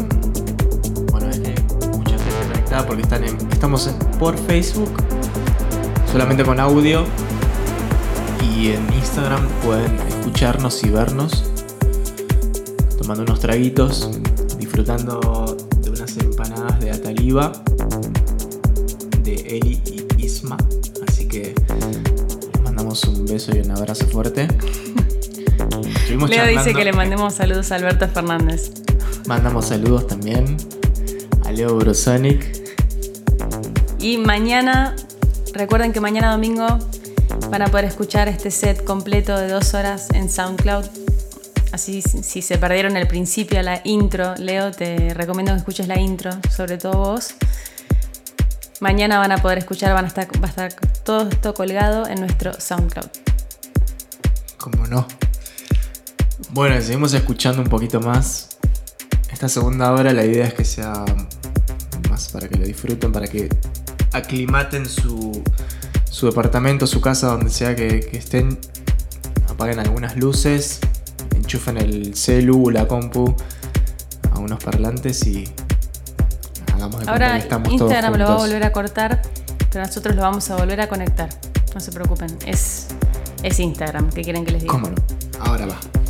bueno, eh, mucha gente conectada porque están en- estamos en- por Facebook, solamente con audio. Y en Instagram pueden escucharnos y vernos, tomando unos traguitos, disfrutando de unas empanadas de Ataliba, fuerte. Leo dice que le mandemos saludos a Alberto Fernández. Mandamos saludos también a Leo Brosonic. Y mañana, recuerden que mañana domingo van a poder escuchar este set completo de dos horas en SoundCloud. Así, si si se perdieron el principio, la intro, Leo, te recomiendo que escuches la intro, sobre todo vos. Mañana van a poder escuchar, van a estar, va a estar todo esto colgado en nuestro SoundCloud. Como no. Bueno, seguimos escuchando un poquito más. Esta segunda hora la idea es que sea más para que lo disfruten, para que aclimaten su, su departamento, su casa, donde sea que, que estén. Apaguen algunas luces, enchufen el celu, la compu a unos parlantes y hagamos de Ahora estamos Instagram todos lo va a volver a cortar, pero nosotros lo vamos a volver a conectar. No se preocupen, es, es Instagram. ¿Qué quieren que les diga? ¿Cómo no? Ahora va.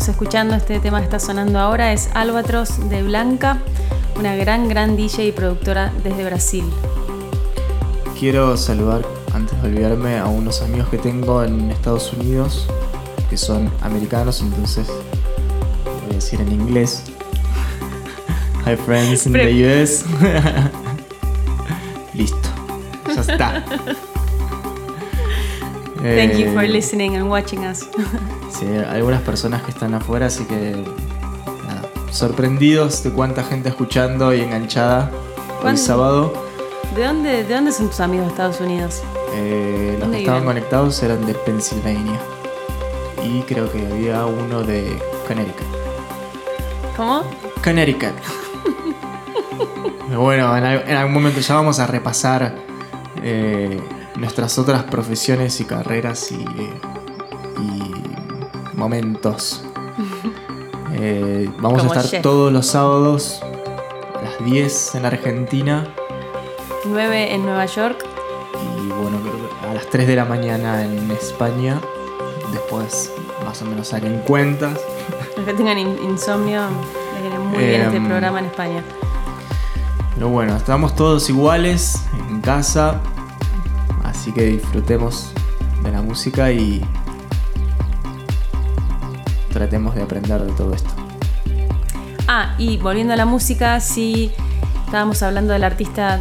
Estábamos escuchando, este tema que está sonando ahora, es Albatros de Blanca, una gran, gran DJ y productora desde Brasil. Quiero saludar, antes de olvidarme, a unos amigos que tengo en Estados Unidos, que son americanos, entonces voy a decir en inglés. Hi friends in the US. Listo, ya está. Thank you for Eh, listening and watching us. Sí, algunas personas que están afuera, así que nada, sorprendidos de cuánta gente escuchando y enganchada ¿Cuán- sábado. ¿De dónde, ¿De dónde son tus amigos de Estados Unidos? Eh, los ¿Dónde que estaban viven? conectados eran de Pensilvania. Y creo que había uno de Connecticut. ¿Cómo? Connecticut. Bueno, en algún momento ya vamos a repasar eh, nuestras otras profesiones y carreras y, y momentos. Eh, vamos Como a estar chef. todos los sábados a las 10 en Argentina 9 en Nueva York. y bueno, a las 3 de la mañana en España. Después más o menos salen cuentas. Los que tengan in- insomnio, les viene muy bien este Em, programa en España. Pero bueno, estamos todos iguales en casa, así que disfrutemos de la música y tratemos de aprender de todo esto. Ah, y volviendo a la música, sí, estábamos hablando del artista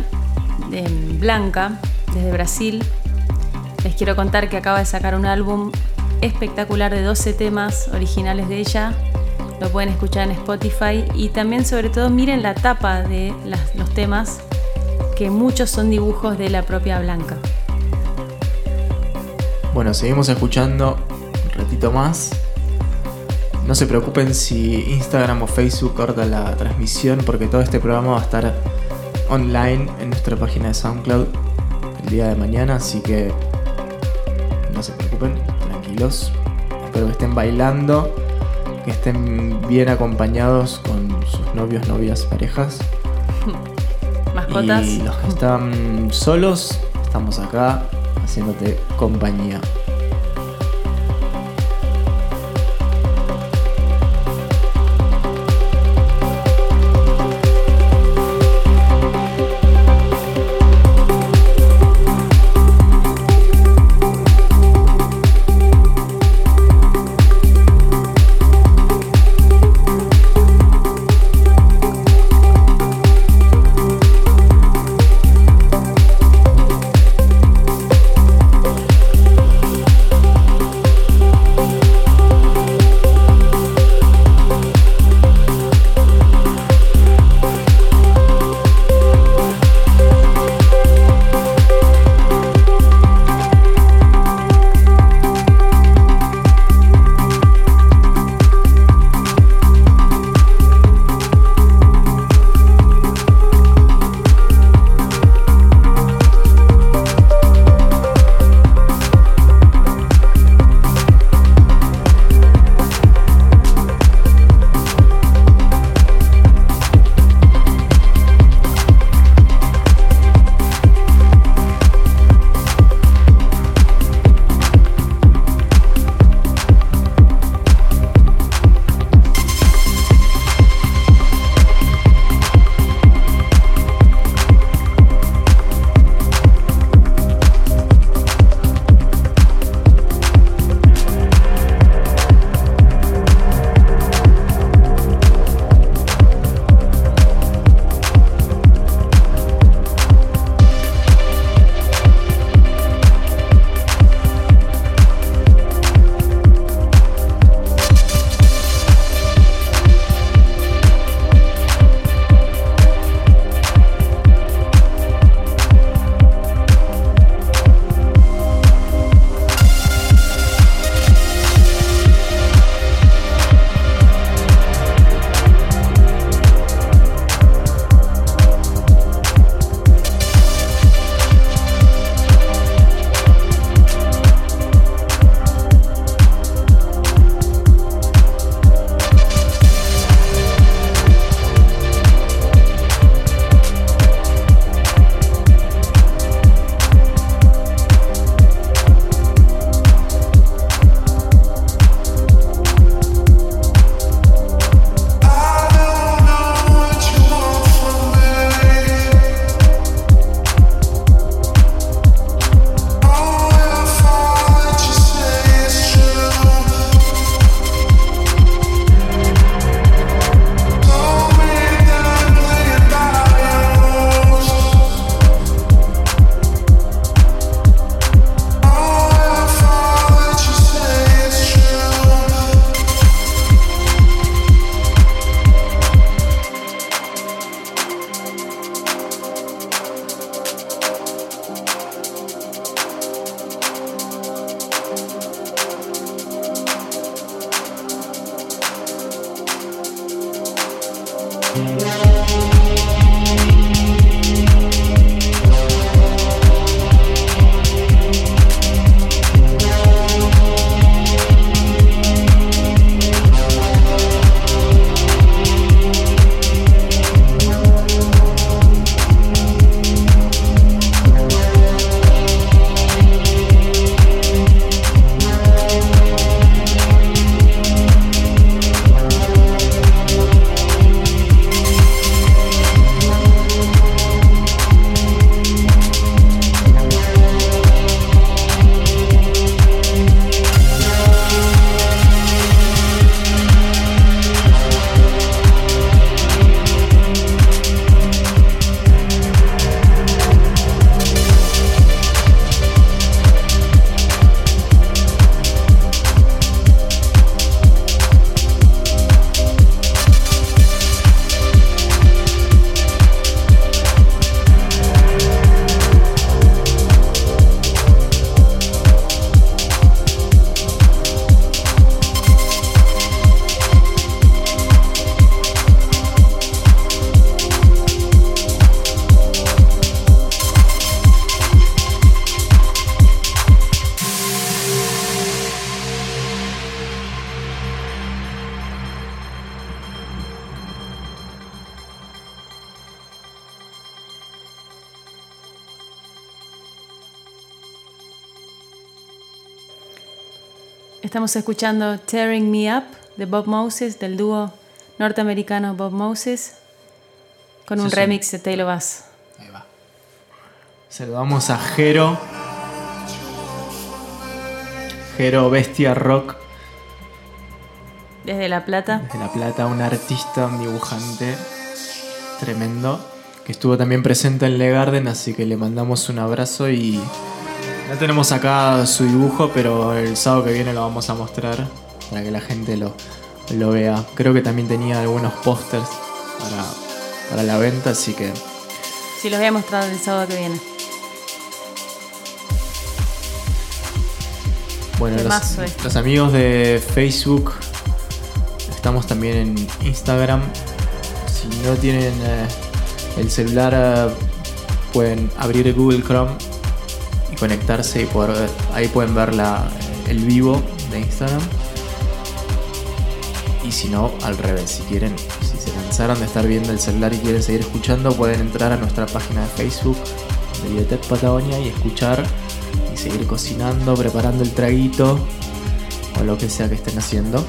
em, Blanca, desde Brasil. Les quiero contar que acaba de sacar un álbum espectacular de 12 temas originales de ella. Lo pueden escuchar en Spotify. Y también, sobre todo, miren la tapa de los temas, que muchos son dibujos de la propia Blanca. Bueno, seguimos escuchando un ratito más. No se preocupen si Instagram o Facebook corta la transmisión porque todo este programa va a estar online en nuestra página de SoundCloud el día de mañana, así que no se preocupen, tranquilos. Espero que estén bailando, que estén bien acompañados con sus novios, novias, parejas. Mascotas. Y los que están solos, estamos acá haciéndote compañía. Estamos escuchando Tearing Me Up de Bob Moses, del dúo norteamericano Bob Moses, con un Sí, sí. remix de Taylor Bass. Ahí va. Saludamos a Jero. Jero Bestia Rock Desde La Plata. de La Plata, un artista, un dibujante tremendo, que estuvo también presente en Le Garden, así que le mandamos un abrazo y no tenemos acá su dibujo, pero el sábado que viene lo vamos a mostrar para que la gente lo, lo vea. Creo que también tenía algunos pósters para, para la venta, así que Sí, los voy a mostrar el sábado que viene. Bueno, los, este. los amigos de Facebook, estamos también en Instagram. Si no tienen eh, el celular, eh, pueden abrir Google Chrome conectarse y poder ver- ahí pueden ver la, el vivo de Instagram. Y si no, al revés, si quieren, si se cansaron de estar viendo el celular y quieren seguir escuchando, pueden entrar a nuestra página de Facebook de Biotech Patagonia y escuchar y seguir cocinando, preparando el traguito o lo que sea que estén haciendo.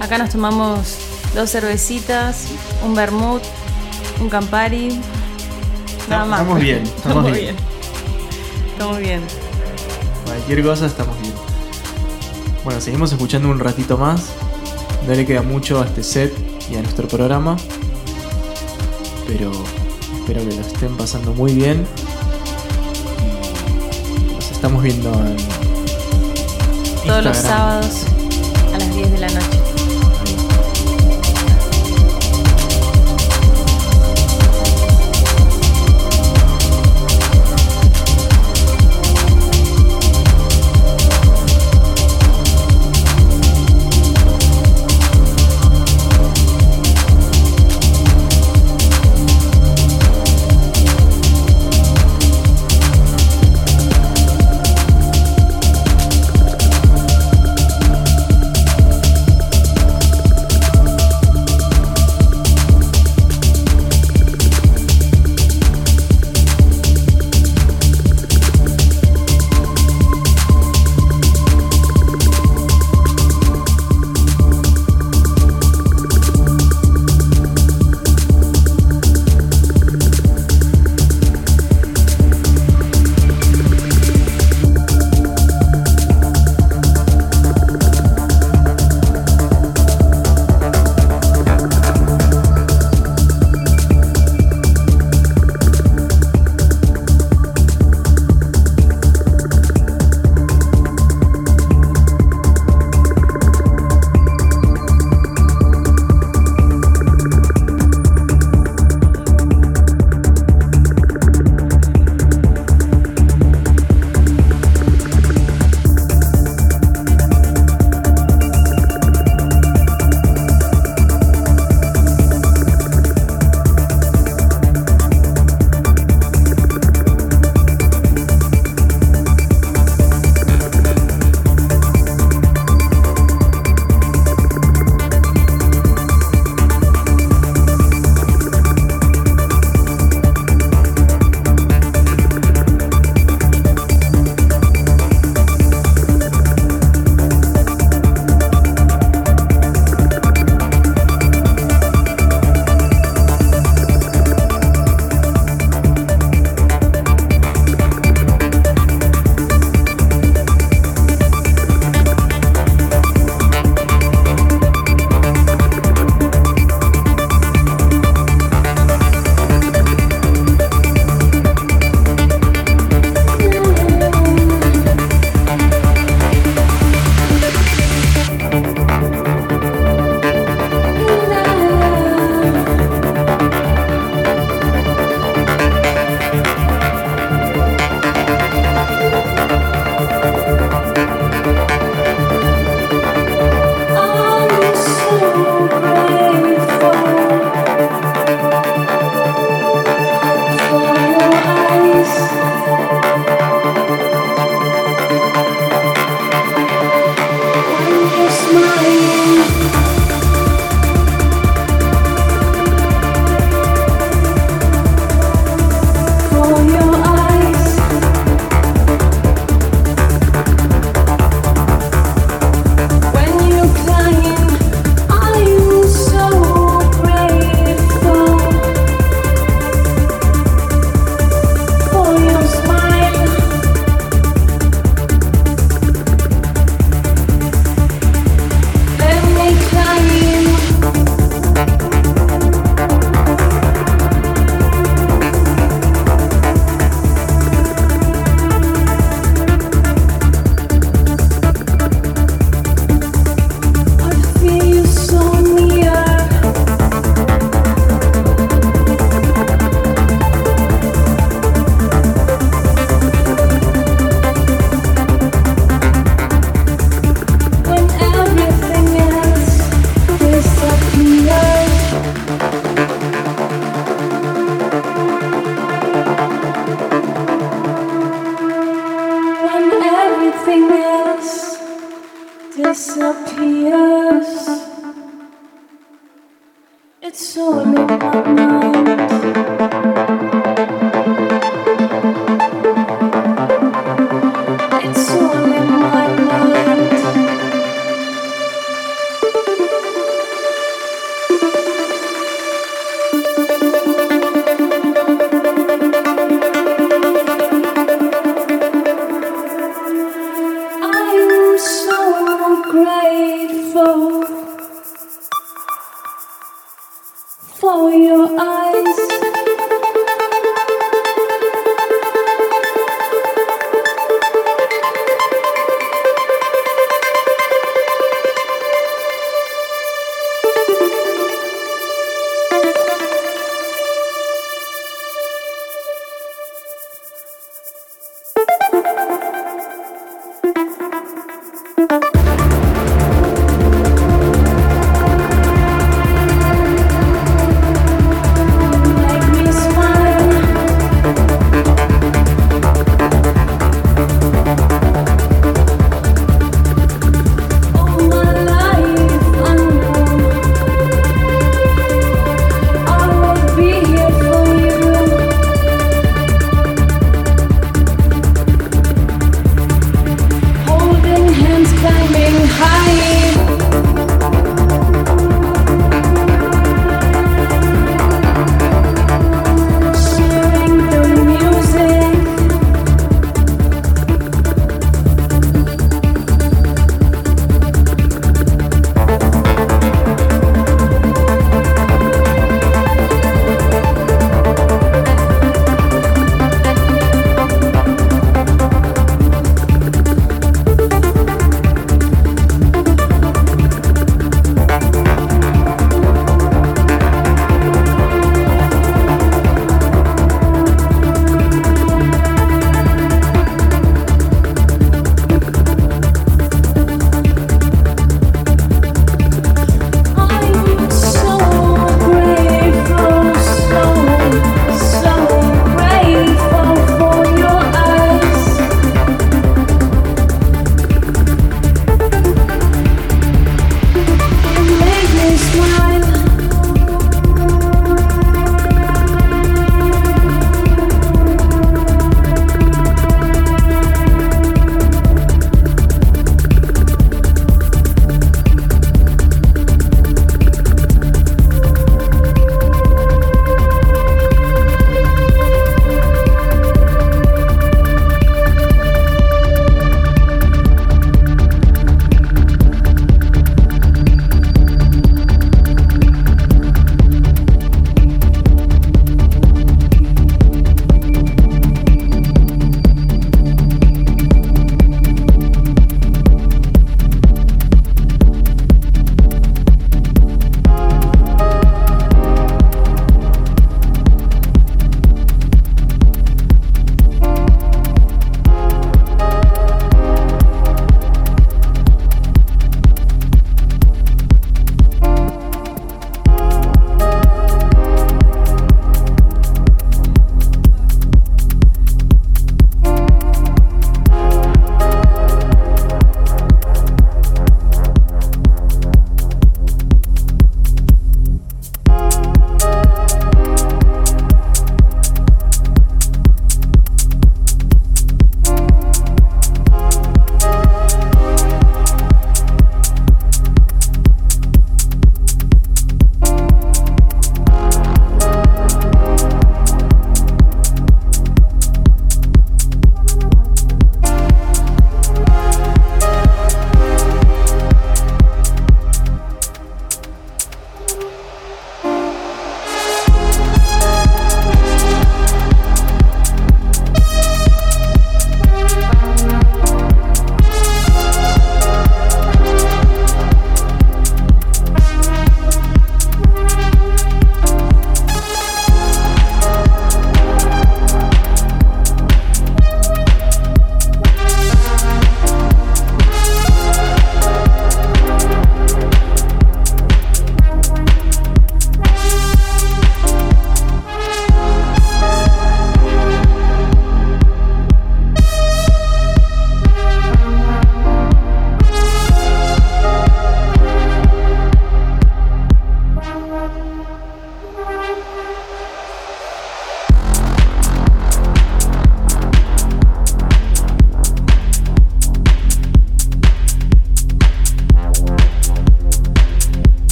Acá nos tomamos dos cervecitas, un vermut, un Campari. Nada más. estamos bien, estamos bien. Estamos bien. Cualquier cosa estamos bien. Bueno, seguimos escuchando un ratito más. No le queda mucho a este set y a nuestro programa. Pero espero que lo estén pasando muy bien. Y nos estamos viendo en Todos los sábados a las 10 de la noche.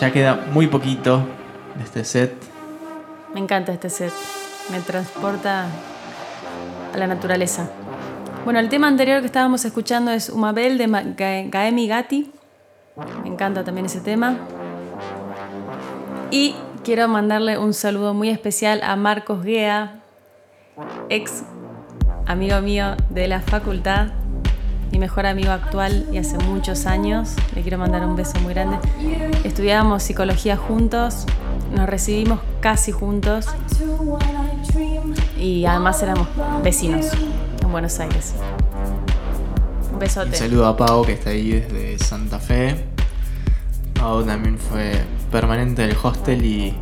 Ya queda muy poquito de este set. Me encanta este set. Me transporta a la naturaleza. Bueno, el tema anterior que estábamos escuchando es Umabel de Gaemi Gatti. Me encanta también ese tema. Y quiero mandarle un saludo muy especial a Marcos Guea, ex amigo mío de la facultad, mi mejor amigo actual y hace muchos años. Le quiero mandar un beso muy grande. Estudiábamos psicología juntos, nos recibimos casi juntos y además éramos vecinos en Buenos Aires. Un Un besote. saludo a Pau que está ahí desde Santa Fe. Pau también fue permanente del hostel y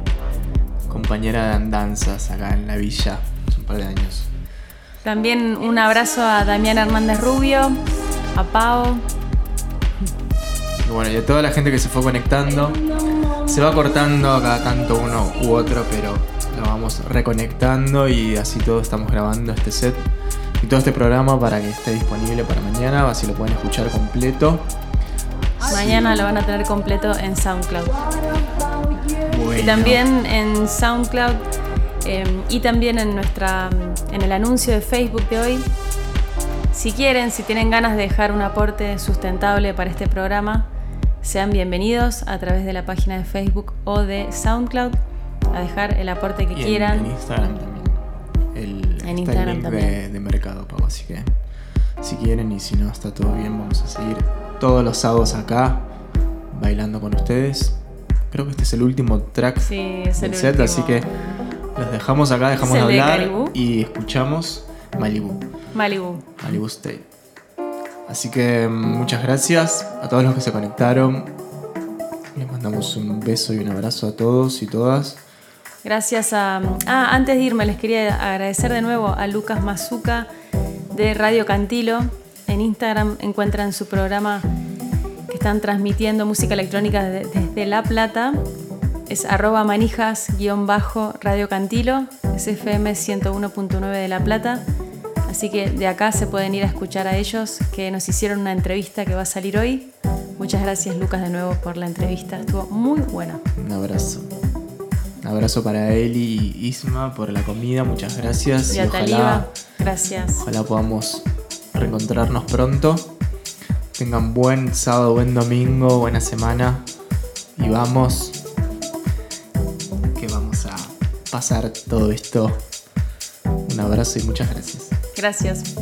compañera de andanzas acá en la villa hace un par de años. También un abrazo a Damián Hernández Rubio, a Pau. Y bueno, y a toda la gente que se fue conectando. Se va cortando cada tanto uno u otro, pero lo vamos reconectando y así todos estamos grabando este set y todo este programa para que esté disponible para mañana, así lo pueden escuchar completo. Mañana lo van a tener completo en SoundCloud. Y también en SoundCloud eh, y también en nuestra en el anuncio de Facebook de hoy. Si quieren, si tienen ganas de dejar un aporte sustentable para este programa, sean bienvenidos a través de la página de Facebook o de SoundCloud a dejar el aporte que Y en- quieran. En, Instagram también. El, En está el Instagram link también. De, de Mercado Pago, así que si quieren y si no está todo bien, vamos a seguir todos los sábados acá bailando con ustedes. Creo que este es el último track Sí, es el del set, último. así que los dejamos acá, dejamos ¿Es de el de hablar y escuchamos Malibu, Malibu. Malibu State. Así que mm, muchas gracias a todos los que se conectaron. Les mandamos un beso y un abrazo a todos y todas. Gracias a... Ah, antes de irme les quería agradecer de nuevo a Lucas Mazuca de Radio Cantilo. En Instagram encuentran su programa que están transmitiendo música electrónica de- desde La Plata. Es arroba manijas-radio Cantilo. Es FM 101.9 de La Plata. Así que de acá se pueden ir a escuchar a ellos que nos hicieron una entrevista que va a salir hoy. Muchas gracias Lucas de nuevo por la entrevista. Estuvo muy buena. Un abrazo. Un abrazo para Eli y Isma por la comida, muchas gracias. Y a ojalá, Taliba, gracias. ojalá podamos reencontrarnos pronto. Tengan buen sábado, buen domingo, buena semana. Y vamos. Que vamos a pasar todo esto. Un abrazo y muchas gracias. Gracias.